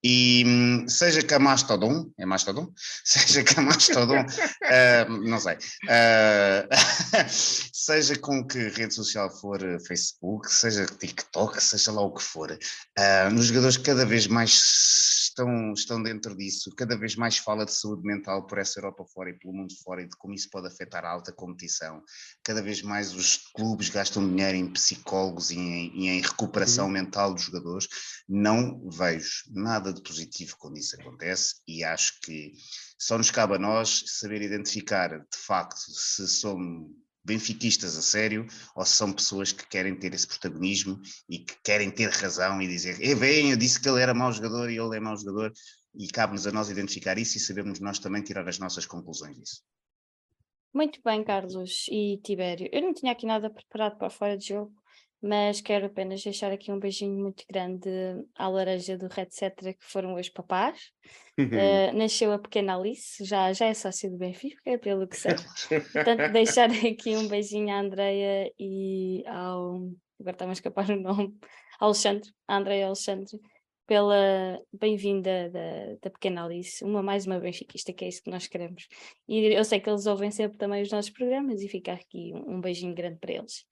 e hum, seja que a Mastodon, é Mastodon? Seja que a Mastodon, uh, não sei, uh, seja com que rede social for, eh, Facebook, seja TikTok, seja lá o que for, uh, os jogadores cada vez mais estão, estão dentro disso, cada vez mais fala de saúde mental por essa Europa fora e pelo mundo fora e de como isso pode afetar alta competição. Cada vez mais os clubes gastam dinheiro em psicólogos e em, e em recuperação uhum. mental dos jogadores. Não vejo nada de positivo quando isso acontece e acho que só nos cabe a nós saber identificar de facto se somos benfiquistas a sério ou se são pessoas que querem ter esse protagonismo e que querem ter razão e dizer, e bem, eu disse que ele era mau jogador e ele é mau jogador e cabe-nos a nós identificar isso e sabermos nós também tirar as nossas conclusões disso. Muito bem, Carlos e Tibério. Eu não tinha aqui nada preparado para fora de jogo, mas quero apenas deixar aqui um beijinho muito grande à laranja do Red Cetra, que foram os papás. Uh, nasceu a pequena Alice, já, já é sócia do Benfica, pelo que sei. Portanto, deixar aqui um beijinho à Andreia e ao. Agora está-me a escapar o nome. Alexandre, Andreia Alexandre, pela bem-vinda da, da pequena Alice, uma mais uma benfiquista, que é isso que nós queremos. E eu sei que eles ouvem sempre também os nossos programas e fica aqui um, um beijinho grande para eles.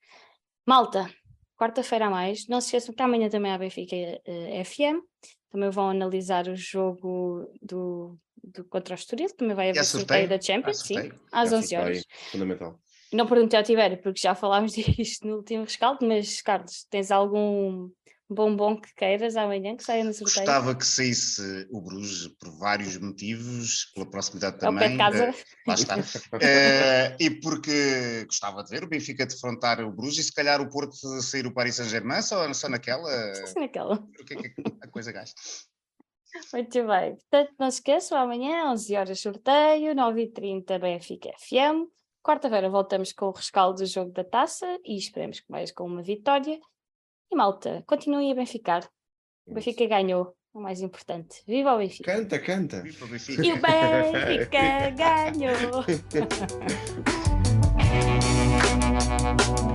Malta, quarta-feira a mais. Não se esqueçam que amanhã também há Benfica uh, eh, FM. Também vão analisar o jogo do, do contra o Estoril. Também vai haver sorteio da Champions, sim, às 11 horas. Fundamental. Não perguntei ao Tibério, porque já falámos disto no último rescaldo, mas Carlos, tens algum bombom que queiras amanhã que saia no sorteio? Gostava que saísse o Bruges por vários motivos, pela proximidade também. É casa. Uh, lá está. uh, e porque gostava de ver o Benfica defrontar o Bruges e se calhar o Porto sair o Paris Saint-Germain só, só naquela. Só naquela. Porque é que a coisa gasta. Muito bem. Portanto, não se esqueçam, amanhã, 11 horas sorteio, 9h30 Benfica FM. Quarta-feira voltamos com o rescaldo do jogo da taça e esperemos que mais com uma vitória. E malta, continuem a Benficar. O Benfica ganhou, o mais importante. Viva o Benfica! Canta, canta! Viva o Benfica! E o Benfica ganhou!